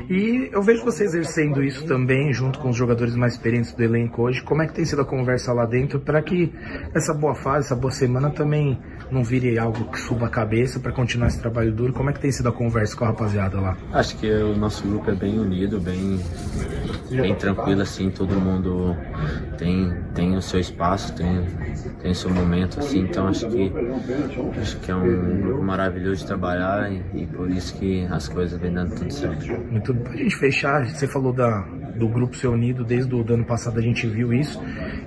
E eu vejo você exercendo isso também, junto com os jogadores mais experientes do elenco hoje. Como é que tem sido a conversa lá dentro para que essa boa fase, essa boa semana também não vire algo que suba a cabeça para continuar esse trabalho duro? Como é que tem sido a conversa com a rapaziada lá? Acho que o nosso grupo é bem unido, bem, bem tranquilo, assim, todo mundo tem, tem o seu espaço, tem, tem o seu momento, assim, então acho que, acho que é um grupo maravilhoso de trabalhar e, e por isso que as coisas vêm dando tudo certo. Muito pra gente fechar, você falou da, do grupo ser unido, desde o ano passado a gente viu isso,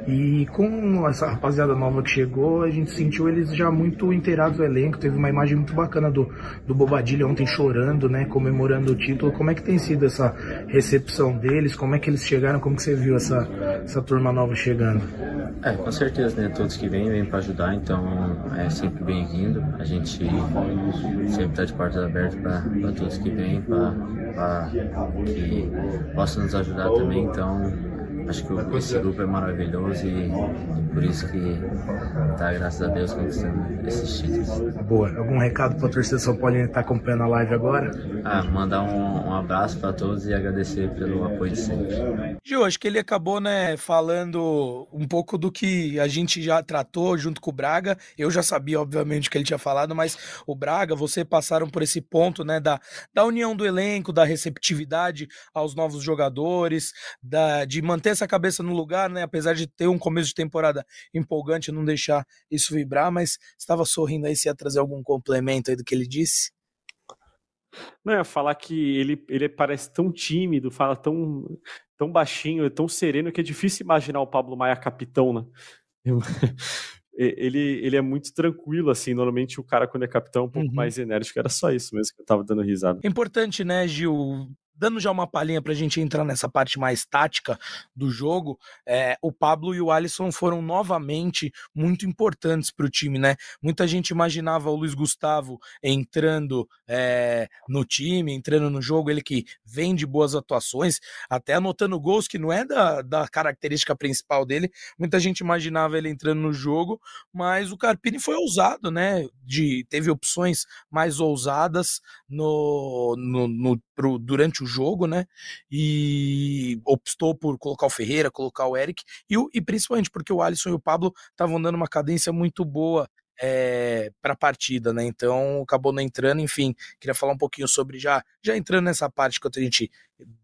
e com essa rapaziada nova que chegou, a gente sentiu eles já muito inteirados do elenco, teve uma imagem muito bacana do, do Bobadilha ontem chorando, né, comemorando o título, como é que tem sido essa recepção deles, como é que eles chegaram, como que você viu essa, essa turma nova chegando? É, com certeza, né, todos que vêm, vêm para ajudar, então é sempre bem-vindo, a gente sempre está de portas abertas para todos que vêm, para que possam nos ajudar também, então acho que esse grupo é maravilhoso e, por isso que tá, graças a Deus, conquistando esses títulos. Boa. Algum recado para a torcida São Paulo que está acompanhando a live agora? Ah, mandar um, um abraço para todos e agradecer pelo apoio de sempre. Gil, acho que ele acabou, né, falando um pouco do que a gente já tratou junto com o Braga. Eu já sabia, obviamente, o que ele tinha falado, mas o Braga, você passaram por esse ponto, né, da, da união do elenco, da receptividade aos novos jogadores, da, de manter essa cabeça no lugar, né, apesar de ter um começo de temporada empolgante, não deixar isso vibrar, mas estava sorrindo aí, se ia trazer algum complemento aí do que ele disse? Não, ia falar que ele, ele parece tão tímido, fala tão, tão baixinho, tão sereno, que é difícil imaginar o Pablo Maia capitão, né? *laughs* ele, ele é muito tranquilo, assim. Normalmente o cara, quando é capitão, é um pouco uhum. mais enérgico. Era só isso mesmo que eu tava dando risada. Importante, né, Gil? Dando já uma palhinha para a gente entrar nessa parte mais tática do jogo, é, o Pablo e o Alisson foram novamente muito importantes para o time, né? Muita gente imaginava o Luiz Gustavo entrando é, no time, entrando no jogo, ele que vem de boas atuações, até anotando gols que não é da, da característica principal dele. Muita gente imaginava ele entrando no jogo, mas o Carpini foi ousado, né? De, teve opções mais ousadas no, no, no pro, durante o jogo, né? E optou por colocar o Ferreira, colocar o Eric, e, e principalmente porque o Alisson e o Pablo estavam dando uma cadência muito boa é, eh, para a partida, né? Então acabou não entrando, enfim, queria falar um pouquinho sobre já, já entrando nessa parte quando a gente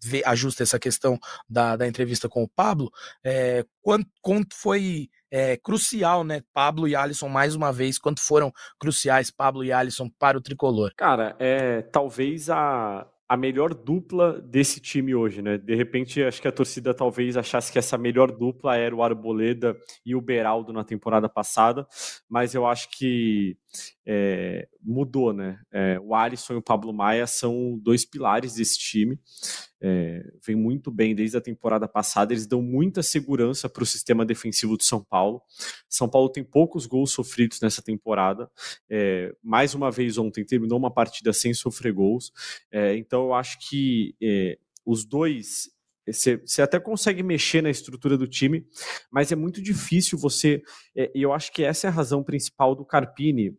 vê, ajusta essa questão da, da entrevista com o Pablo, é, quanto, quanto foi é, crucial, né? Pablo e Alisson mais uma vez, quanto foram cruciais Pablo e Alisson para o tricolor? Cara, é talvez a a melhor dupla desse time hoje, né? De repente, acho que a torcida talvez achasse que essa melhor dupla era o Arboleda e o Beraldo na temporada passada, mas eu acho que é, mudou, né? É, o Alisson e o Pablo Maia são dois pilares desse time. É, vem muito bem desde a temporada passada. Eles dão muita segurança para o sistema defensivo de São Paulo. São Paulo tem poucos gols sofridos nessa temporada. É, mais uma vez ontem terminou uma partida sem sofrer gols. É, então eu acho que é, os dois você, você, até consegue mexer na estrutura do time, mas é muito difícil você. E eu acho que essa é a razão principal do Carpini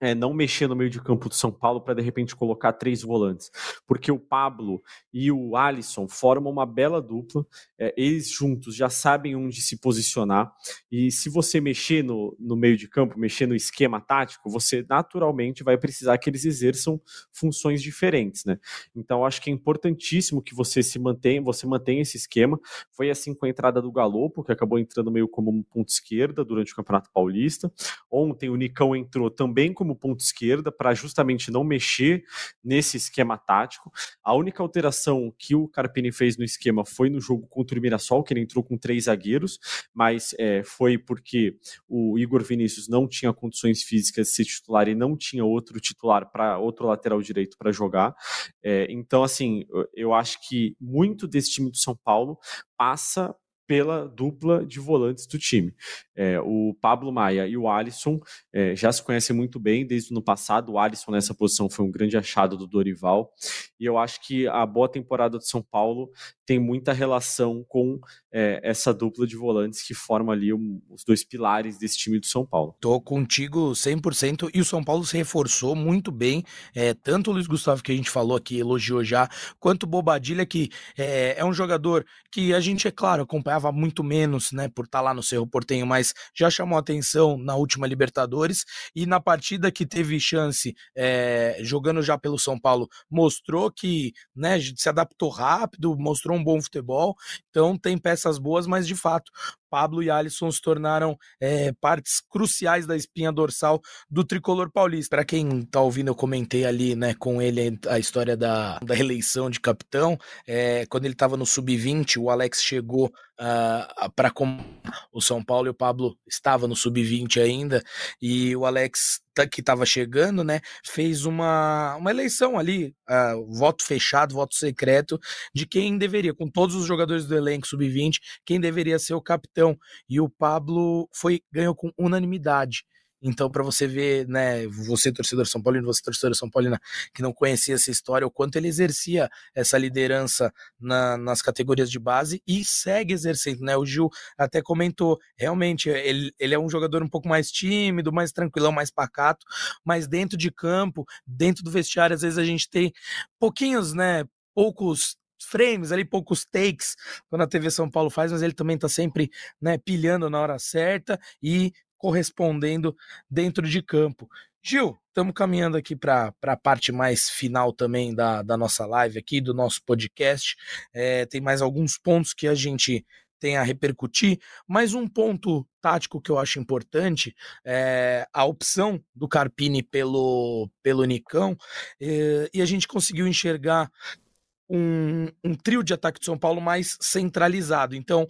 é, não mexer no meio de campo do São Paulo para de repente colocar três volantes, porque o Pablo e o Alisson formam uma bela dupla, é, eles juntos já sabem onde se posicionar, e se você mexer no, no meio de campo, mexer no esquema tático, você naturalmente vai precisar que eles exerçam funções diferentes, né? Então acho que é importantíssimo que você se mantenha, você mantenha esse esquema. Foi assim com a entrada do Galopo, que acabou entrando meio como um ponto esquerda durante o Campeonato Paulista. Ontem o Nicão entrou também como como ponto esquerda para justamente não mexer nesse esquema tático. A única alteração que o Carpini fez no esquema foi no jogo contra o Mirassol, que ele entrou com três zagueiros, mas é, foi porque o Igor Vinícius não tinha condições físicas de ser titular e não tinha outro titular para outro lateral direito para jogar. É, então, assim, eu acho que muito desse time do São Paulo passa pela dupla de volantes do time. É, o Pablo Maia e o Alisson é, já se conhecem muito bem desde o ano passado. O Alisson nessa posição foi um grande achado do Dorival. E eu acho que a boa temporada do São Paulo tem muita relação com é, essa dupla de volantes que forma ali um, os dois pilares desse time do São Paulo. Tô contigo 100% e o São Paulo se reforçou muito bem, é, tanto o Luiz Gustavo que a gente falou aqui, elogiou já, quanto o Bobadilha que é, é um jogador que a gente, é claro, acompanhava muito menos, né, por estar tá lá no Cerro Portenho, mas já chamou atenção na última Libertadores e na partida que teve chance, é, jogando já pelo São Paulo, mostrou que, né, se adaptou rápido, mostrou um bom futebol, então tem peças boas, mas de fato Pablo e Alisson se tornaram é, partes cruciais da espinha dorsal do tricolor paulista. Para quem tá ouvindo, eu comentei ali, né, com ele a história da, da eleição de capitão. É, quando ele estava no sub-20, o Alex chegou uh, para o São Paulo e o Pablo estava no sub-20 ainda, e o Alex que estava chegando, né, fez uma, uma eleição ali, uh, voto fechado, voto secreto, de quem deveria, com todos os jogadores do elenco sub-20, quem deveria ser o capitão. E o Pablo foi ganhou com unanimidade. Então, para você ver, né, você torcedor São Paulino, você torcedor São Paulina, que não conhecia essa história, o quanto ele exercia essa liderança na, nas categorias de base e segue exercendo, né? O Gil até comentou, realmente, ele, ele é um jogador um pouco mais tímido, mais tranquilão, mais pacato, mas dentro de campo, dentro do vestiário, às vezes a gente tem pouquinhos, né, poucos frames ali, poucos takes, quando a TV São Paulo faz, mas ele também tá sempre, né, pilhando na hora certa e correspondendo dentro de campo. Gil, estamos caminhando aqui para a parte mais final também da, da nossa live aqui, do nosso podcast. É, tem mais alguns pontos que a gente tem a repercutir, mas um ponto tático que eu acho importante é a opção do Carpini pelo, pelo Nicão, é, e a gente conseguiu enxergar um, um trio de ataque de São Paulo mais centralizado. Então,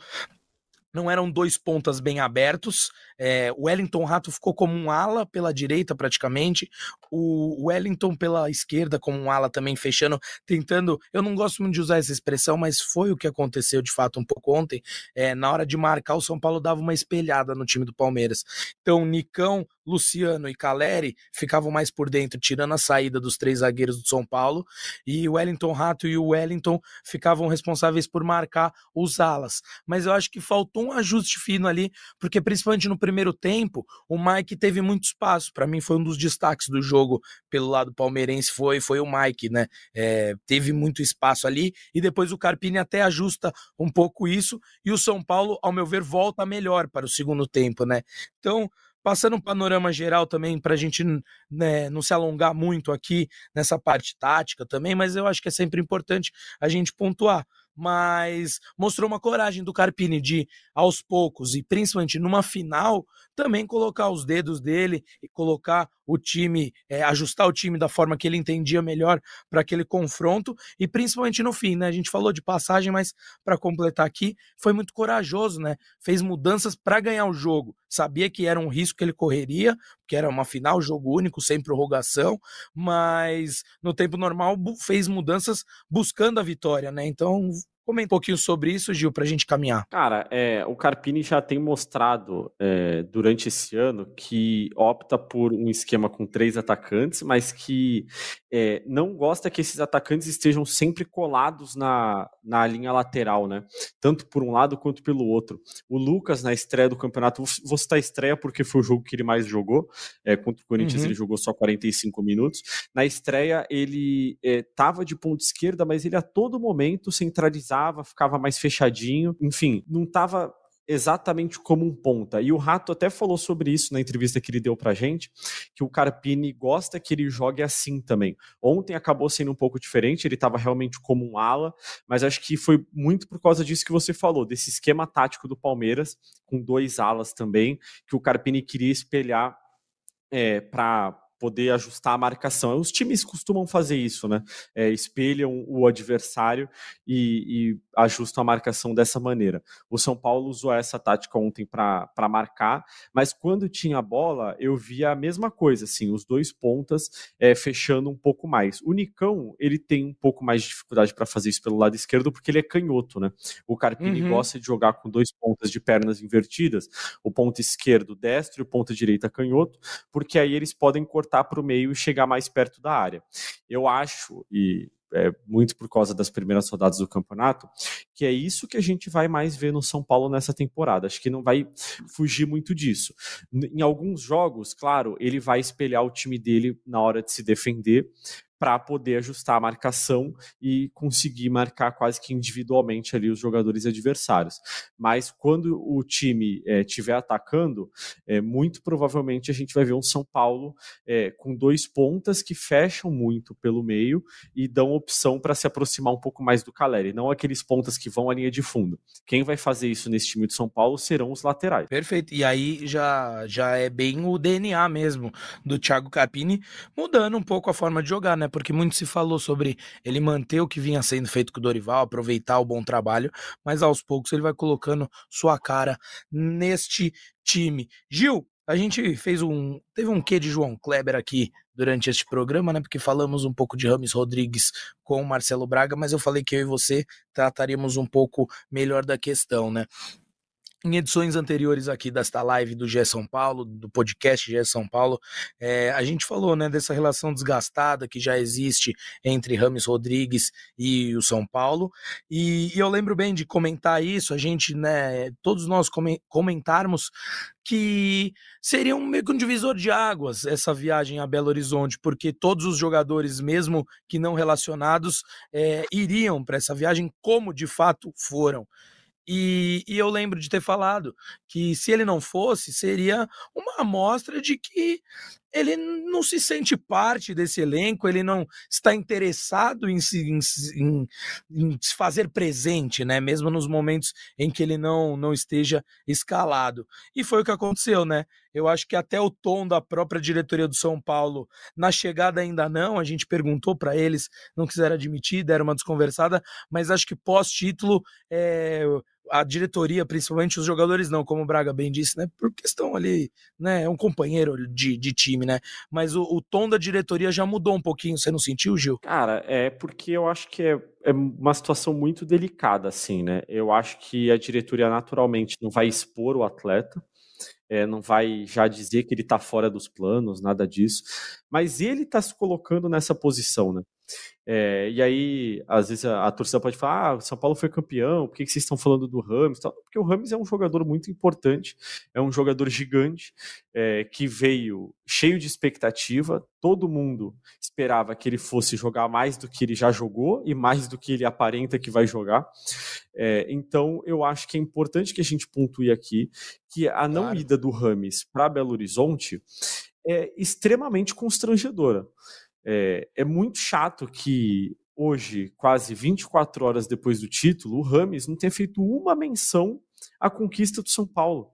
não eram dois pontas bem abertos. É, o Wellington Rato ficou como um ala pela direita, praticamente. O Wellington pela esquerda, como um ala também, fechando, tentando. Eu não gosto muito de usar essa expressão, mas foi o que aconteceu de fato um pouco ontem. É, na hora de marcar, o São Paulo dava uma espelhada no time do Palmeiras. Então, Nicão, Luciano e Caleri ficavam mais por dentro, tirando a saída dos três zagueiros do São Paulo. E o Wellington Rato e o Wellington ficavam responsáveis por marcar os alas. Mas eu acho que faltou um ajuste fino ali, porque principalmente no primeiro tempo, o Mike teve muito espaço. Para mim foi um dos destaques do jogo pelo lado palmeirense foi foi o Mike, né? É, teve muito espaço ali e depois o Carpini até ajusta um pouco isso e o São Paulo, ao meu ver, volta melhor para o segundo tempo, né? Então passando um panorama geral também para a gente né, não se alongar muito aqui nessa parte tática também, mas eu acho que é sempre importante a gente pontuar mas mostrou uma coragem do Carpini de, aos poucos, e principalmente numa final, também colocar os dedos dele e colocar o time, é, ajustar o time da forma que ele entendia melhor para aquele confronto, e principalmente no fim, né? A gente falou de passagem, mas para completar aqui, foi muito corajoso, né? Fez mudanças para ganhar o jogo. Sabia que era um risco que ele correria, que era uma final, jogo único, sem prorrogação, mas no tempo normal fez mudanças buscando a vitória, né? Então Comenta um pouquinho sobre isso, Gil, para a gente caminhar. Cara, é, o Carpini já tem mostrado é, durante esse ano que opta por um esquema com três atacantes, mas que é, não gosta que esses atacantes estejam sempre colados na, na linha lateral, né? Tanto por um lado quanto pelo outro. O Lucas, na estreia do campeonato, vou citar a estreia porque foi o jogo que ele mais jogou. É, contra o Corinthians, uhum. ele jogou só 45 minutos. Na estreia, ele estava é, de ponta esquerda, mas ele a todo momento centralizava ficava mais fechadinho, enfim, não estava exatamente como um ponta. E o Rato até falou sobre isso na entrevista que ele deu pra gente, que o Carpini gosta que ele jogue assim também. Ontem acabou sendo um pouco diferente, ele estava realmente como um ala, mas acho que foi muito por causa disso que você falou, desse esquema tático do Palmeiras, com dois alas também, que o Carpini queria espelhar é, para poder ajustar a marcação. Os times costumam fazer isso, né? É, espelham o adversário e, e, ajustam a marcação dessa maneira. O São Paulo usou essa tática ontem para marcar, mas quando tinha a bola, eu via a mesma coisa, assim, os dois pontas é, fechando um pouco mais. O Nicão, ele tem um pouco mais de dificuldade para fazer isso pelo lado esquerdo, porque ele é canhoto, né? O Carpini uhum. gosta de jogar com dois pontas de pernas invertidas, o ponto esquerdo destro e o ponto direita canhoto, porque aí eles podem cortar cortar para o meio e chegar mais perto da área. Eu acho, e é, muito por causa das primeiras rodadas do campeonato, que é isso que a gente vai mais ver no São Paulo nessa temporada. Acho que não vai fugir muito disso. Em alguns jogos, claro, ele vai espelhar o time dele na hora de se defender, para poder ajustar a marcação e conseguir marcar quase que individualmente ali os jogadores adversários. Mas quando o time estiver eh, é, atacando, é, muito provavelmente a gente vai ver um São Paulo é, com dois pontas que fecham muito pelo meio e dão opção para se aproximar um pouco mais do Caleri, não aqueles pontas que vão à linha de fundo. Quem vai fazer isso nesse time de São Paulo serão os laterais. Perfeito. E aí já, já é bem o DNA mesmo do Thiago Capini, mudando um pouco a forma de jogar, né? Porque muito se falou sobre ele manter o que vinha sendo feito com o Dorival, aproveitar o bom trabalho, mas aos poucos ele vai colocando sua cara neste time. Gil, a gente fez um. Teve um quê de João Kleber aqui durante este programa, né? Porque falamos um pouco de Rames Rodrigues com o Marcelo Braga, mas eu falei que eu e você trataríamos um pouco melhor da questão, né? Em edições anteriores aqui desta live do GE São Paulo, do podcast GE São Paulo, é, a gente falou né, dessa relação desgastada que já existe entre Rames Rodrigues e o São Paulo. E, e eu lembro bem de comentar isso, a gente, né, todos nós comentarmos que seria um meio que um divisor de águas essa viagem a Belo Horizonte, porque todos os jogadores, mesmo que não relacionados, é, iriam para essa viagem como de fato foram. E, e, eu lembro de ter falado que se ele não fosse, seria uma amostra de que ele não se sente parte desse elenco, ele não está interessado em se, em, em, em se fazer presente, né? Mesmo nos momentos em que ele não, não esteja escalado. E foi o que aconteceu, né? Eu acho que até o tom da própria diretoria do São Paulo, na chegada ainda não, a gente perguntou para eles, não quiseram admitir, deram uma desconversada, mas acho que pós-título é, a diretoria, principalmente os jogadores, não, como o Braga bem disse, né? Por questão ali, né? É um companheiro de, de time, né? Mas o, o, tom da diretoria já mudou um pouquinho, você não sentiu, Gil? Cara, é porque eu acho que é, é uma situação muito delicada, assim, né? Eu acho que a diretoria naturalmente não vai expor o atleta. É, não vai já dizer que ele está fora dos planos, nada disso, mas ele está se colocando nessa posição, né? É, e aí, às vezes, a, a, torcida pode falar: ah, o São Paulo foi campeão, por que, que vocês estão falando do Rames? Porque o Rames é um jogador muito importante, é um jogador gigante, é, que veio cheio de expectativa. Todo mundo esperava que ele fosse jogar mais do que ele já jogou e mais do que ele aparenta que vai jogar. É, então, eu acho que é importante que a gente pontue aqui que a não claro. ida do Rames para Belo Horizonte é extremamente constrangedora. É, é muito chato que hoje, quase 24 horas depois do título, o Rames não tenha feito uma menção à conquista do São Paulo.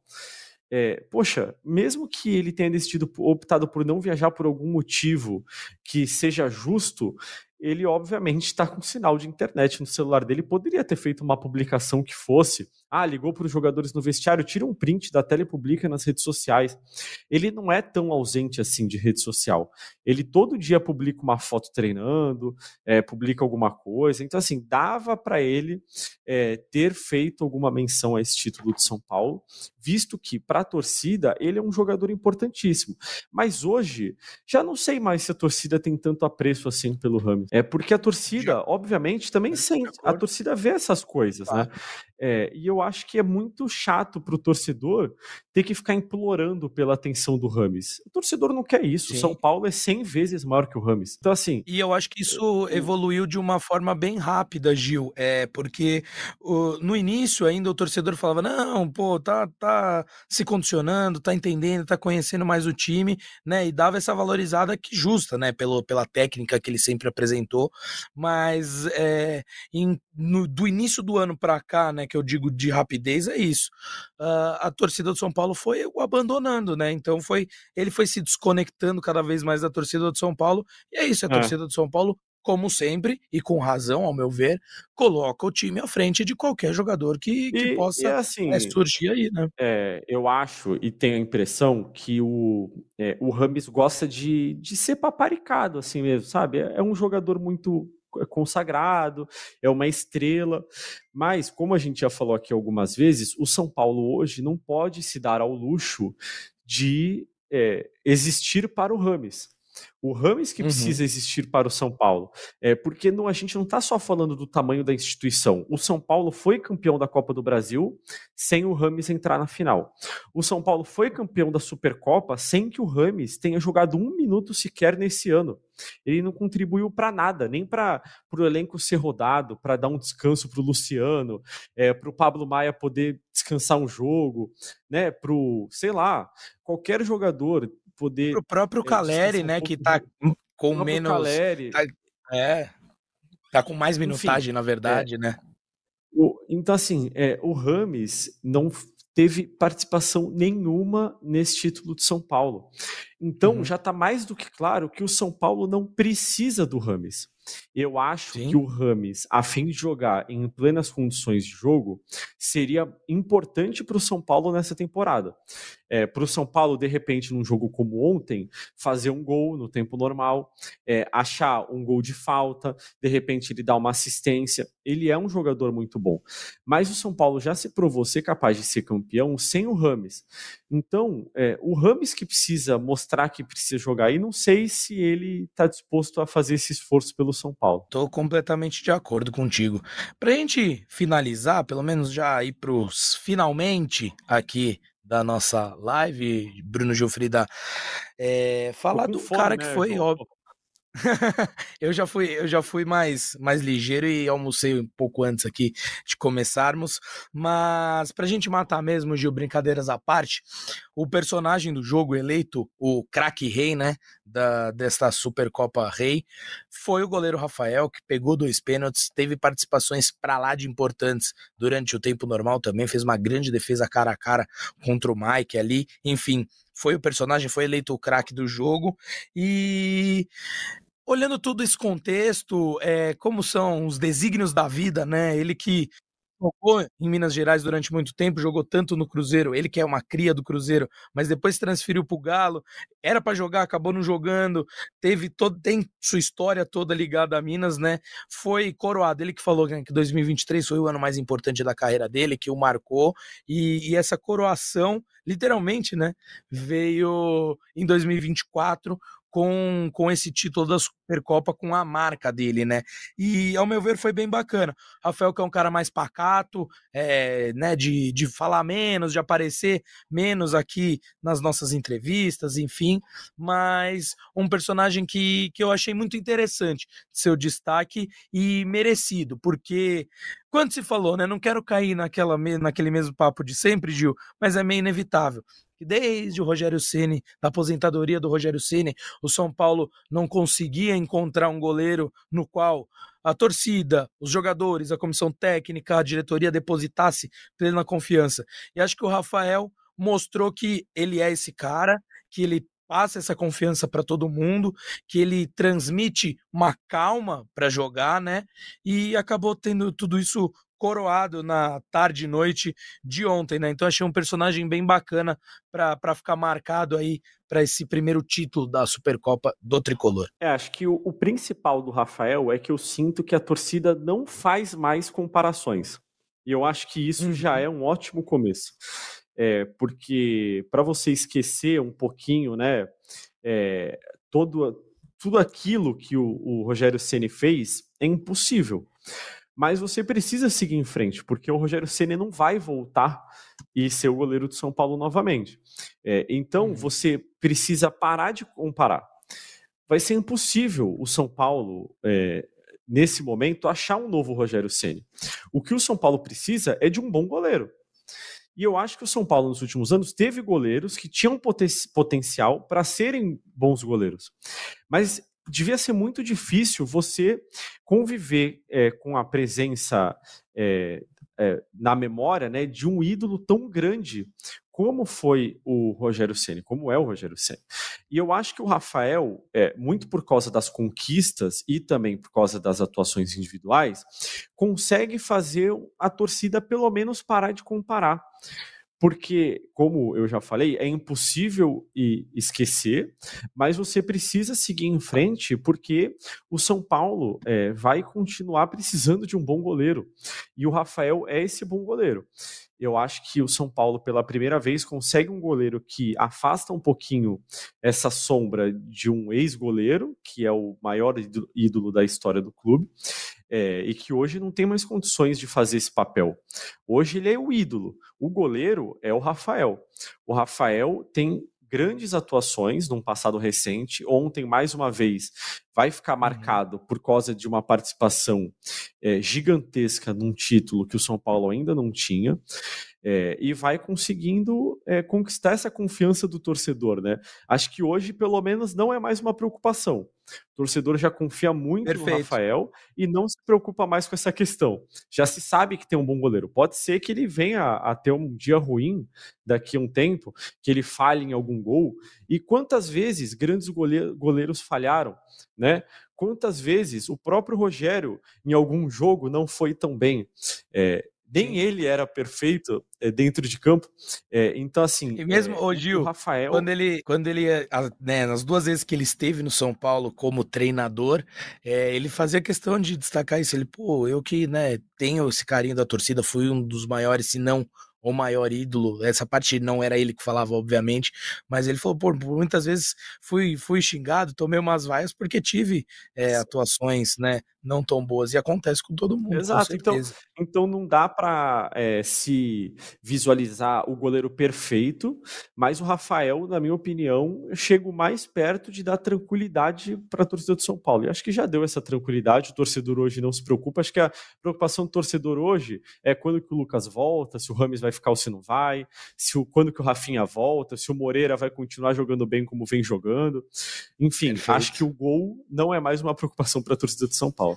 É, poxa, mesmo que ele tenha decidido optado por não viajar por algum motivo que seja justo, ele obviamente está com sinal de internet no celular dele. Poderia ter feito uma publicação que fosse ah, ligou para os jogadores no vestiário, tira um print da tela e publica nas redes sociais. Ele não é tão ausente assim de rede social. Ele todo dia publica uma foto treinando, é, publica alguma coisa. Então, assim, dava para ele é, ter feito alguma menção a esse título de São Paulo, visto que, para a torcida, ele é um jogador importantíssimo. Mas hoje, já não sei mais se a torcida tem tanto apreço assim pelo Rami. É porque a torcida, obviamente, também sente. A torcida vê essas coisas, né? É, e eu acho que é muito chato para o torcedor ter que ficar implorando pela atenção do Rames. O torcedor não quer isso. Sim. São Paulo é 100 vezes maior que o Rames. Então, assim. E eu acho que isso evoluiu de uma forma bem rápida, Gil. É, porque o, no início ainda o torcedor falava: não, pô, tá, tá se condicionando, tá entendendo, tá conhecendo mais o time, né? E dava essa valorizada que justa, né? Pelo, pela técnica que ele sempre apresentou. Mas é, em, no, do início do ano para cá, né? Que eu digo de rapidez é isso. Uh, a torcida do São Paulo foi o abandonando, né? Então foi ele foi se desconectando cada vez mais da torcida do São Paulo. E é isso, a é. torcida do São Paulo como sempre, e com razão, ao meu ver, coloca o time à frente de qualquer jogador que, que e, possa e assim, é, surgir aí, né? É, eu acho e tenho a impressão que o, é, o Rames gosta de, de ser paparicado, assim mesmo, sabe? É, é um jogador muito é consagrado, é uma estrela. Mas, como a gente já falou aqui algumas vezes, o São Paulo hoje não pode se dar ao luxo de é, existir para o Rames. O Rames que uhum. precisa existir para o São Paulo. É, porque não, a gente não está só falando do tamanho da instituição. O São Paulo foi campeão da Copa do Brasil sem o Rames entrar na final. O São Paulo foi campeão da Supercopa sem que o Rames tenha jogado um minuto sequer nesse ano. Ele não contribuiu para nada, nem para o elenco ser rodado, para dar um descanso para o Luciano, é, para o Pablo Maia poder descansar um jogo, né? Para o, sei lá, qualquer jogador poder. O próprio é, Caleri, né, um que tá com menos. Caleri. Tá, é. Tá com mais minutagem, Enfim, na verdade, é, né? O, então, assim, é, o Rames não teve participação nenhuma nesse título de São Paulo. Então, uhum. já está mais do que claro que o São Paulo não precisa do Rames. Eu acho Sim. que o Rames, a fim de jogar em plenas condições de jogo, seria importante para o São Paulo nessa temporada. É, para o São Paulo, de repente, num jogo como ontem, fazer um gol no tempo normal, é, achar um gol de falta, de repente ele dá uma assistência. Ele é um jogador muito bom. Mas o São Paulo já se provou ser capaz de ser campeão sem o Rames. Então, é, o Rames que precisa mostrar que precisa jogar, e não sei se ele está disposto a fazer esse esforço pelo São Paulo. Estou completamente de acordo contigo. Para a gente finalizar, pelo menos já ir para os finalmente aqui da nossa live, Bruno Gilfrida, é, falar do fome, cara que né, foi, óbvio. *laughs* eu já fui, eu já fui mais, mais ligeiro e almocei um pouco antes aqui de começarmos. Mas pra gente matar mesmo, Gil, brincadeiras à parte, o personagem do jogo eleito, o craque rei, né, da, desta Supercopa Rei, foi o goleiro Rafael, que pegou dois pênaltis, teve participações para lá de importantes durante o tempo normal também, fez uma grande defesa cara a cara contra o Mike ali, enfim, foi o personagem, foi eleito o craque do jogo e olhando todo esse contexto, é, como são os desígnios da vida, né? Ele que jogou em Minas Gerais durante muito tempo, jogou tanto no Cruzeiro, ele que é uma cria do Cruzeiro, mas depois se transferiu para o Galo, era para jogar, acabou não jogando, teve todo, tem sua história toda ligada a Minas, né? Foi coroado, ele que falou né, que 2023 foi o ano mais importante da carreira dele, que o marcou, e, e essa coroação, literalmente, né, veio em 2024 com, com esse título da Supercopa com a marca dele, né? E ao meu ver foi bem bacana. Rafael, que é um cara mais pacato, é, né? De, de falar menos, de aparecer menos aqui nas nossas entrevistas, enfim, mas um personagem que, que eu achei muito interessante, seu destaque e merecido, porque quando se falou, né? Não quero cair naquela, naquele mesmo papo de sempre, Gil, mas é meio inevitável que desde o Rogério Ceni, da aposentadoria do Rogério Ceni, o São Paulo não conseguia encontrar um goleiro no qual a torcida, os jogadores, a comissão técnica, a diretoria depositasse plena confiança. E acho que o Rafael mostrou que ele é esse cara, que ele passa essa confiança para todo mundo, que ele transmite uma calma para jogar, né? E acabou tendo tudo isso coroado na tarde e noite de ontem, né? Então achei um personagem bem bacana para ficar marcado aí para esse primeiro título da Supercopa do Tricolor. É, acho que o, o principal do Rafael é que eu sinto que a torcida não faz mais comparações. E eu acho que isso uhum. já é um ótimo começo. É, porque para você esquecer um pouquinho, né, é, todo, tudo aquilo que o, o Rogério Ceni fez é impossível mas você precisa seguir em frente, porque o Rogério Ceni não vai voltar e ser o goleiro de São Paulo novamente. É, então uhum. você precisa parar de comparar. Vai ser impossível o São Paulo, é, nesse momento, achar um novo Rogério Ceni. O que o São Paulo precisa é de um bom goleiro. E eu acho que o São Paulo, nos últimos anos, teve goleiros que tinham poten potencial para serem bons goleiros. Mas devia ser muito difícil você conviver é, com a presença é, é, na memória né, de um ídolo tão grande como foi o Rogério Ceni, como é o Rogério Ceni. E eu acho que o Rafael, é, muito por causa das conquistas e também por causa das atuações individuais, consegue fazer a torcida pelo menos parar de comparar porque, como eu já falei, é impossível esquecer, mas você precisa seguir em frente, porque o São Paulo é, vai continuar precisando de um bom goleiro. E o Rafael é esse bom goleiro. Eu acho que o São Paulo, pela primeira vez, consegue um goleiro que afasta um pouquinho essa sombra de um ex-goleiro, que é o maior ídolo da história do clube, é, e que hoje não tem mais condições de fazer esse papel. Hoje ele é o ídolo. O goleiro é o Rafael. O Rafael tem grandes atuações num passado recente. Ontem, mais uma vez, vai ficar uhum. marcado por causa de uma participação é, gigantesca num título que o São Paulo ainda não tinha. É, e vai conseguindo é, conquistar essa confiança do torcedor, né? Acho que hoje, pelo menos, não é mais uma preocupação. O torcedor já confia muito Perfeito. no Rafael e não se preocupa mais com essa questão. Já se sabe que tem um bom goleiro. Pode ser que ele venha a ter um dia ruim daqui a um tempo, que ele falhe em algum gol. E quantas vezes grandes goleiros falharam, né? Quantas vezes o próprio Rogério, em algum jogo, não foi tão bem? É, nem ele era perfeito é, dentro de campo. É, então, assim. E mesmo, é, o Gil, o Rafael. Quando ele, quando ele né, nas duas vezes que ele esteve no São Paulo como treinador, é, ele fazia questão de destacar isso. Ele, pô, eu que né, tenho esse carinho da torcida, fui um dos maiores, se não o maior ídolo. Essa parte não era ele que falava, obviamente, mas ele falou, por muitas vezes fui, fui xingado, tomei umas vaias porque tive é, atuações, né, não tão boas. E acontece com todo mundo. Exato. Então, então não dá para é, se visualizar o goleiro perfeito, mas o Rafael, na minha opinião, chega mais perto de dar tranquilidade para a torcida do São Paulo. E acho que já deu essa tranquilidade. O torcedor hoje não se preocupa. Acho que a preocupação do torcedor hoje é quando que o Lucas volta, se o Rames vai ficar ou se não vai, se o, quando que o Rafinha volta, se o Moreira vai continuar jogando bem como vem jogando. Enfim, Perfeito. acho que o gol não é mais uma preocupação para a torcida do São Paulo.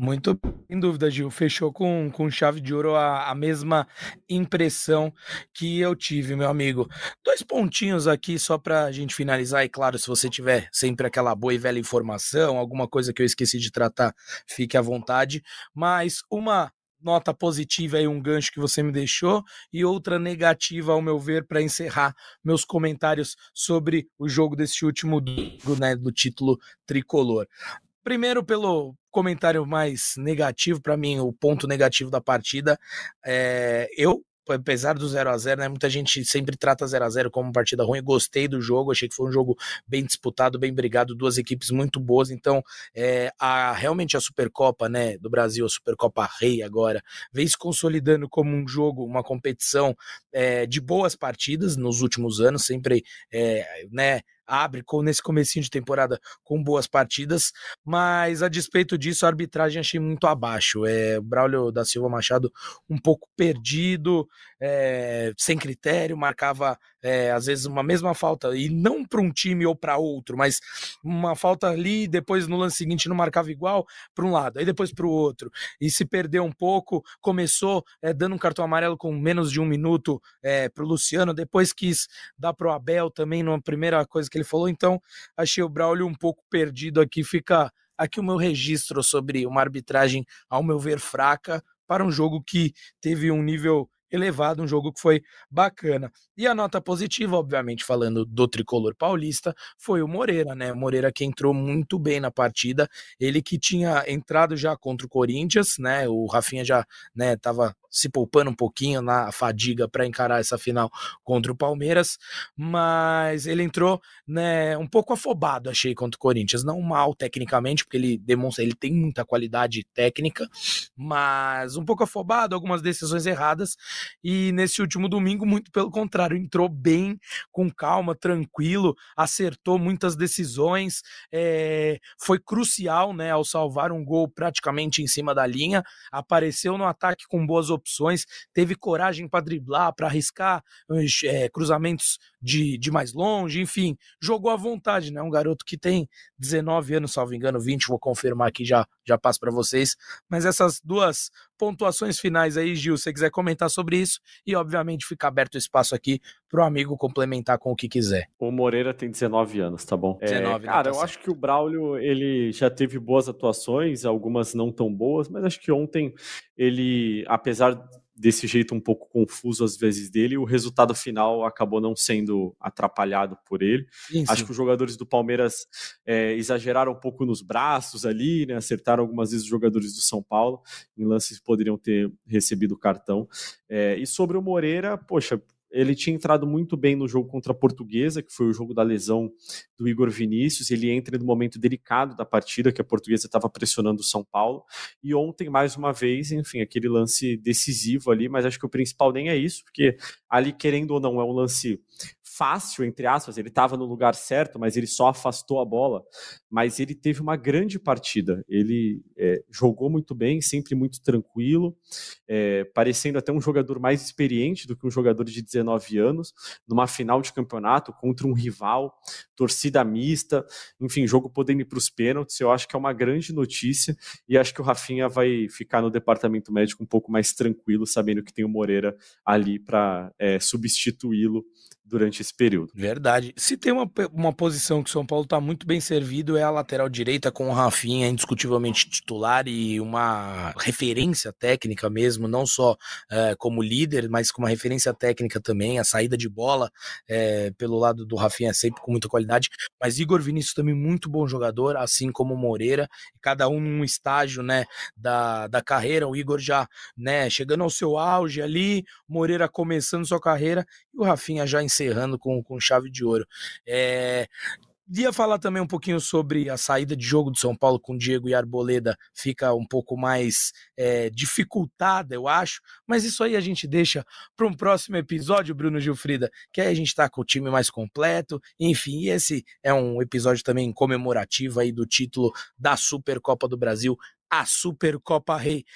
Muito, sem dúvida, Gil. Fechou com, com chave de ouro a, a mesma impressão que eu tive, meu amigo. Dois pontinhos aqui só para a gente finalizar. E claro, se você tiver sempre aquela boa e velha informação, alguma coisa que eu esqueci de tratar, fique à vontade. Mas uma nota positiva e um gancho que você me deixou e outra negativa, ao meu ver, para encerrar meus comentários sobre o jogo desse último né, do título tricolor. Primeiro, pelo comentário mais negativo, para mim, o ponto negativo da partida. É, eu, apesar do 0 a 0 né, muita gente sempre trata 0 a 0 como partida ruim. Gostei do jogo, achei que foi um jogo bem disputado, bem brigado, duas equipes muito boas. Então, é, a, realmente a Supercopa né, do Brasil, a Supercopa Rei agora, vem se consolidando como um jogo, uma competição é, de boas partidas nos últimos anos, sempre é, né, abre com, nesse comecinho de temporada com boas partidas, mas a despeito disso, a arbitragem achei muito abaixo. É, o Braulio da Silva Machado um pouco perdido, é, sem critério, marcava é, às vezes uma mesma falta, e não para um time ou para outro, mas uma falta ali, depois no lance seguinte não marcava igual para um lado, aí depois para o outro, e se perdeu um pouco, começou é, dando um cartão amarelo com menos de um minuto é, para o Luciano, depois quis dar para o Abel também, numa primeira coisa que ele falou, então achei o Braulio um pouco perdido aqui, fica aqui o meu registro sobre uma arbitragem, ao meu ver, fraca, para um jogo que teve um nível elevado, um jogo que foi bacana. E a nota positiva, obviamente, falando do tricolor paulista, foi o Moreira, né? O Moreira que entrou muito bem na partida, ele que tinha entrado já contra o Corinthians, né? O Rafinha já, né, tava se poupando um pouquinho na fadiga para encarar essa final contra o Palmeiras, mas ele entrou né, um pouco afobado, achei, contra o Corinthians. Não mal tecnicamente, porque ele demonstra, ele tem muita qualidade técnica, mas um pouco afobado, algumas decisões erradas. E nesse último domingo, muito pelo contrário, entrou bem, com calma, tranquilo, acertou muitas decisões, é, foi crucial né, ao salvar um gol praticamente em cima da linha, apareceu no ataque com boas opções, teve coragem para driblar, para arriscar é, cruzamentos de, de mais longe, enfim, jogou à vontade, né? Um garoto que tem 19 anos, salvo engano, 20, vou confirmar aqui, já, já passo para vocês. Mas essas duas pontuações finais aí, Gil, se você quiser comentar sobre isso, e obviamente fica aberto o espaço aqui para o amigo complementar com o que quiser. O Moreira tem 19 anos, tá bom? 19, é, né, cara, tá eu certo. acho que o Braulio, ele já teve boas atuações, algumas não tão boas, mas acho que ontem ele, apesar desse jeito um pouco confuso às vezes dele, o resultado final acabou não sendo atrapalhado por ele. Sim, Acho que os jogadores do Palmeiras é, exageraram um pouco nos braços ali, né? acertaram algumas vezes os jogadores do São Paulo, em lances poderiam ter recebido cartão. É, e sobre o Moreira, poxa, ele tinha entrado muito bem no jogo contra a Portuguesa, que foi o jogo da lesão do Igor Vinícius. Ele entra no momento delicado da partida, que a Portuguesa estava pressionando o São Paulo. E ontem, mais uma vez, enfim, aquele lance decisivo ali, mas acho que o principal nem é isso, porque ali, querendo ou não, é um lance fácil, entre aspas, ele estava no lugar certo, mas ele só afastou a bola. Mas ele teve uma grande partida. Ele é, jogou muito bem, sempre muito tranquilo, é, parecendo até um jogador mais experiente do que um jogador de 19 anos, numa final de campeonato contra um rival, torcida mista, enfim, jogo podendo ir para os pênaltis. Eu acho que é uma grande notícia e acho que o Rafinha vai ficar no departamento médico um pouco mais tranquilo, sabendo que tem o Moreira ali para é, substituí-lo durante esse período. Verdade. Se tem uma, uma posição que o São Paulo está muito bem servido é a lateral direita com o Rafinha indiscutivelmente titular e uma referência técnica mesmo, não só é, como líder, mas com uma referência técnica também. A saída de bola é, pelo lado do Rafinha é sempre com muita qualidade. Mas Igor Vinícius também muito bom jogador, assim como Moreira, cada um num estágio né, da, da carreira. O Igor já né, chegando ao seu auge ali, Moreira começando sua carreira e o Rafinha já em encerrando com, com chave de ouro. É, Ia falar também um pouquinho sobre a saída de jogo do São Paulo com Diego e Arboleda, fica um pouco mais é, dificultada, eu acho, mas isso aí a gente deixa para um próximo episódio, Bruno Gilfrida, que aí a gente está com o time mais completo, enfim, esse é um episódio também comemorativo aí do título da Supercopa do Brasil, a Supercopa Rei.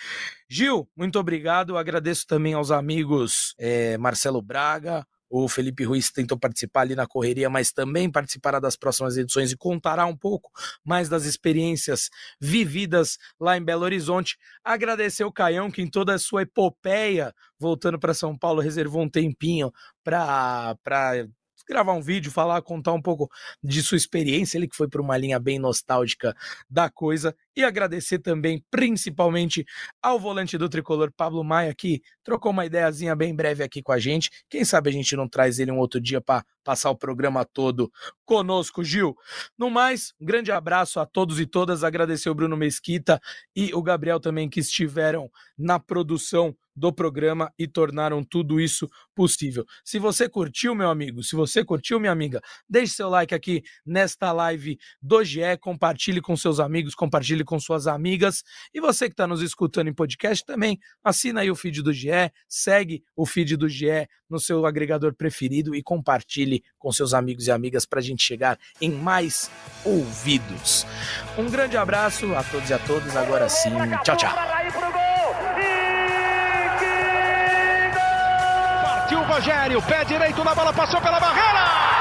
Gil, muito obrigado, agradeço também aos amigos é, Marcelo Braga, o Felipe Ruiz tentou participar ali na correria, mas também participará das próximas edições e contará um pouco mais das experiências vividas lá em Belo Horizonte. Agradecer o Caião, que em toda a sua epopeia, voltando para São Paulo, reservou um tempinho para gravar um vídeo, falar, contar um pouco de sua experiência, ele que foi por uma linha bem nostálgica da coisa, e agradecer também, principalmente, ao volante do tricolor Pablo Maia, que trocou uma ideiazinha bem breve aqui com a gente. Quem sabe a gente não traz ele um outro dia para passar o programa todo conosco, Gil. No mais, um grande abraço a todos e todas, agradecer o Bruno Mesquita e o Gabriel também que estiveram na produção do programa e tornaram tudo isso possível. Se você curtiu, meu amigo, se você curtiu, minha amiga, deixe seu like aqui nesta live do GE, compartilhe com seus amigos, compartilhe com suas amigas. E você que está nos escutando em podcast também, assina aí o feed do GE, segue o feed do GE no seu agregador preferido e compartilhe com seus amigos e amigas para a gente chegar em mais ouvidos. Um grande abraço a todos e a todas. Agora sim, tchau, tchau. Partiu o Rogério, pé direito na bola, passou pela barreira!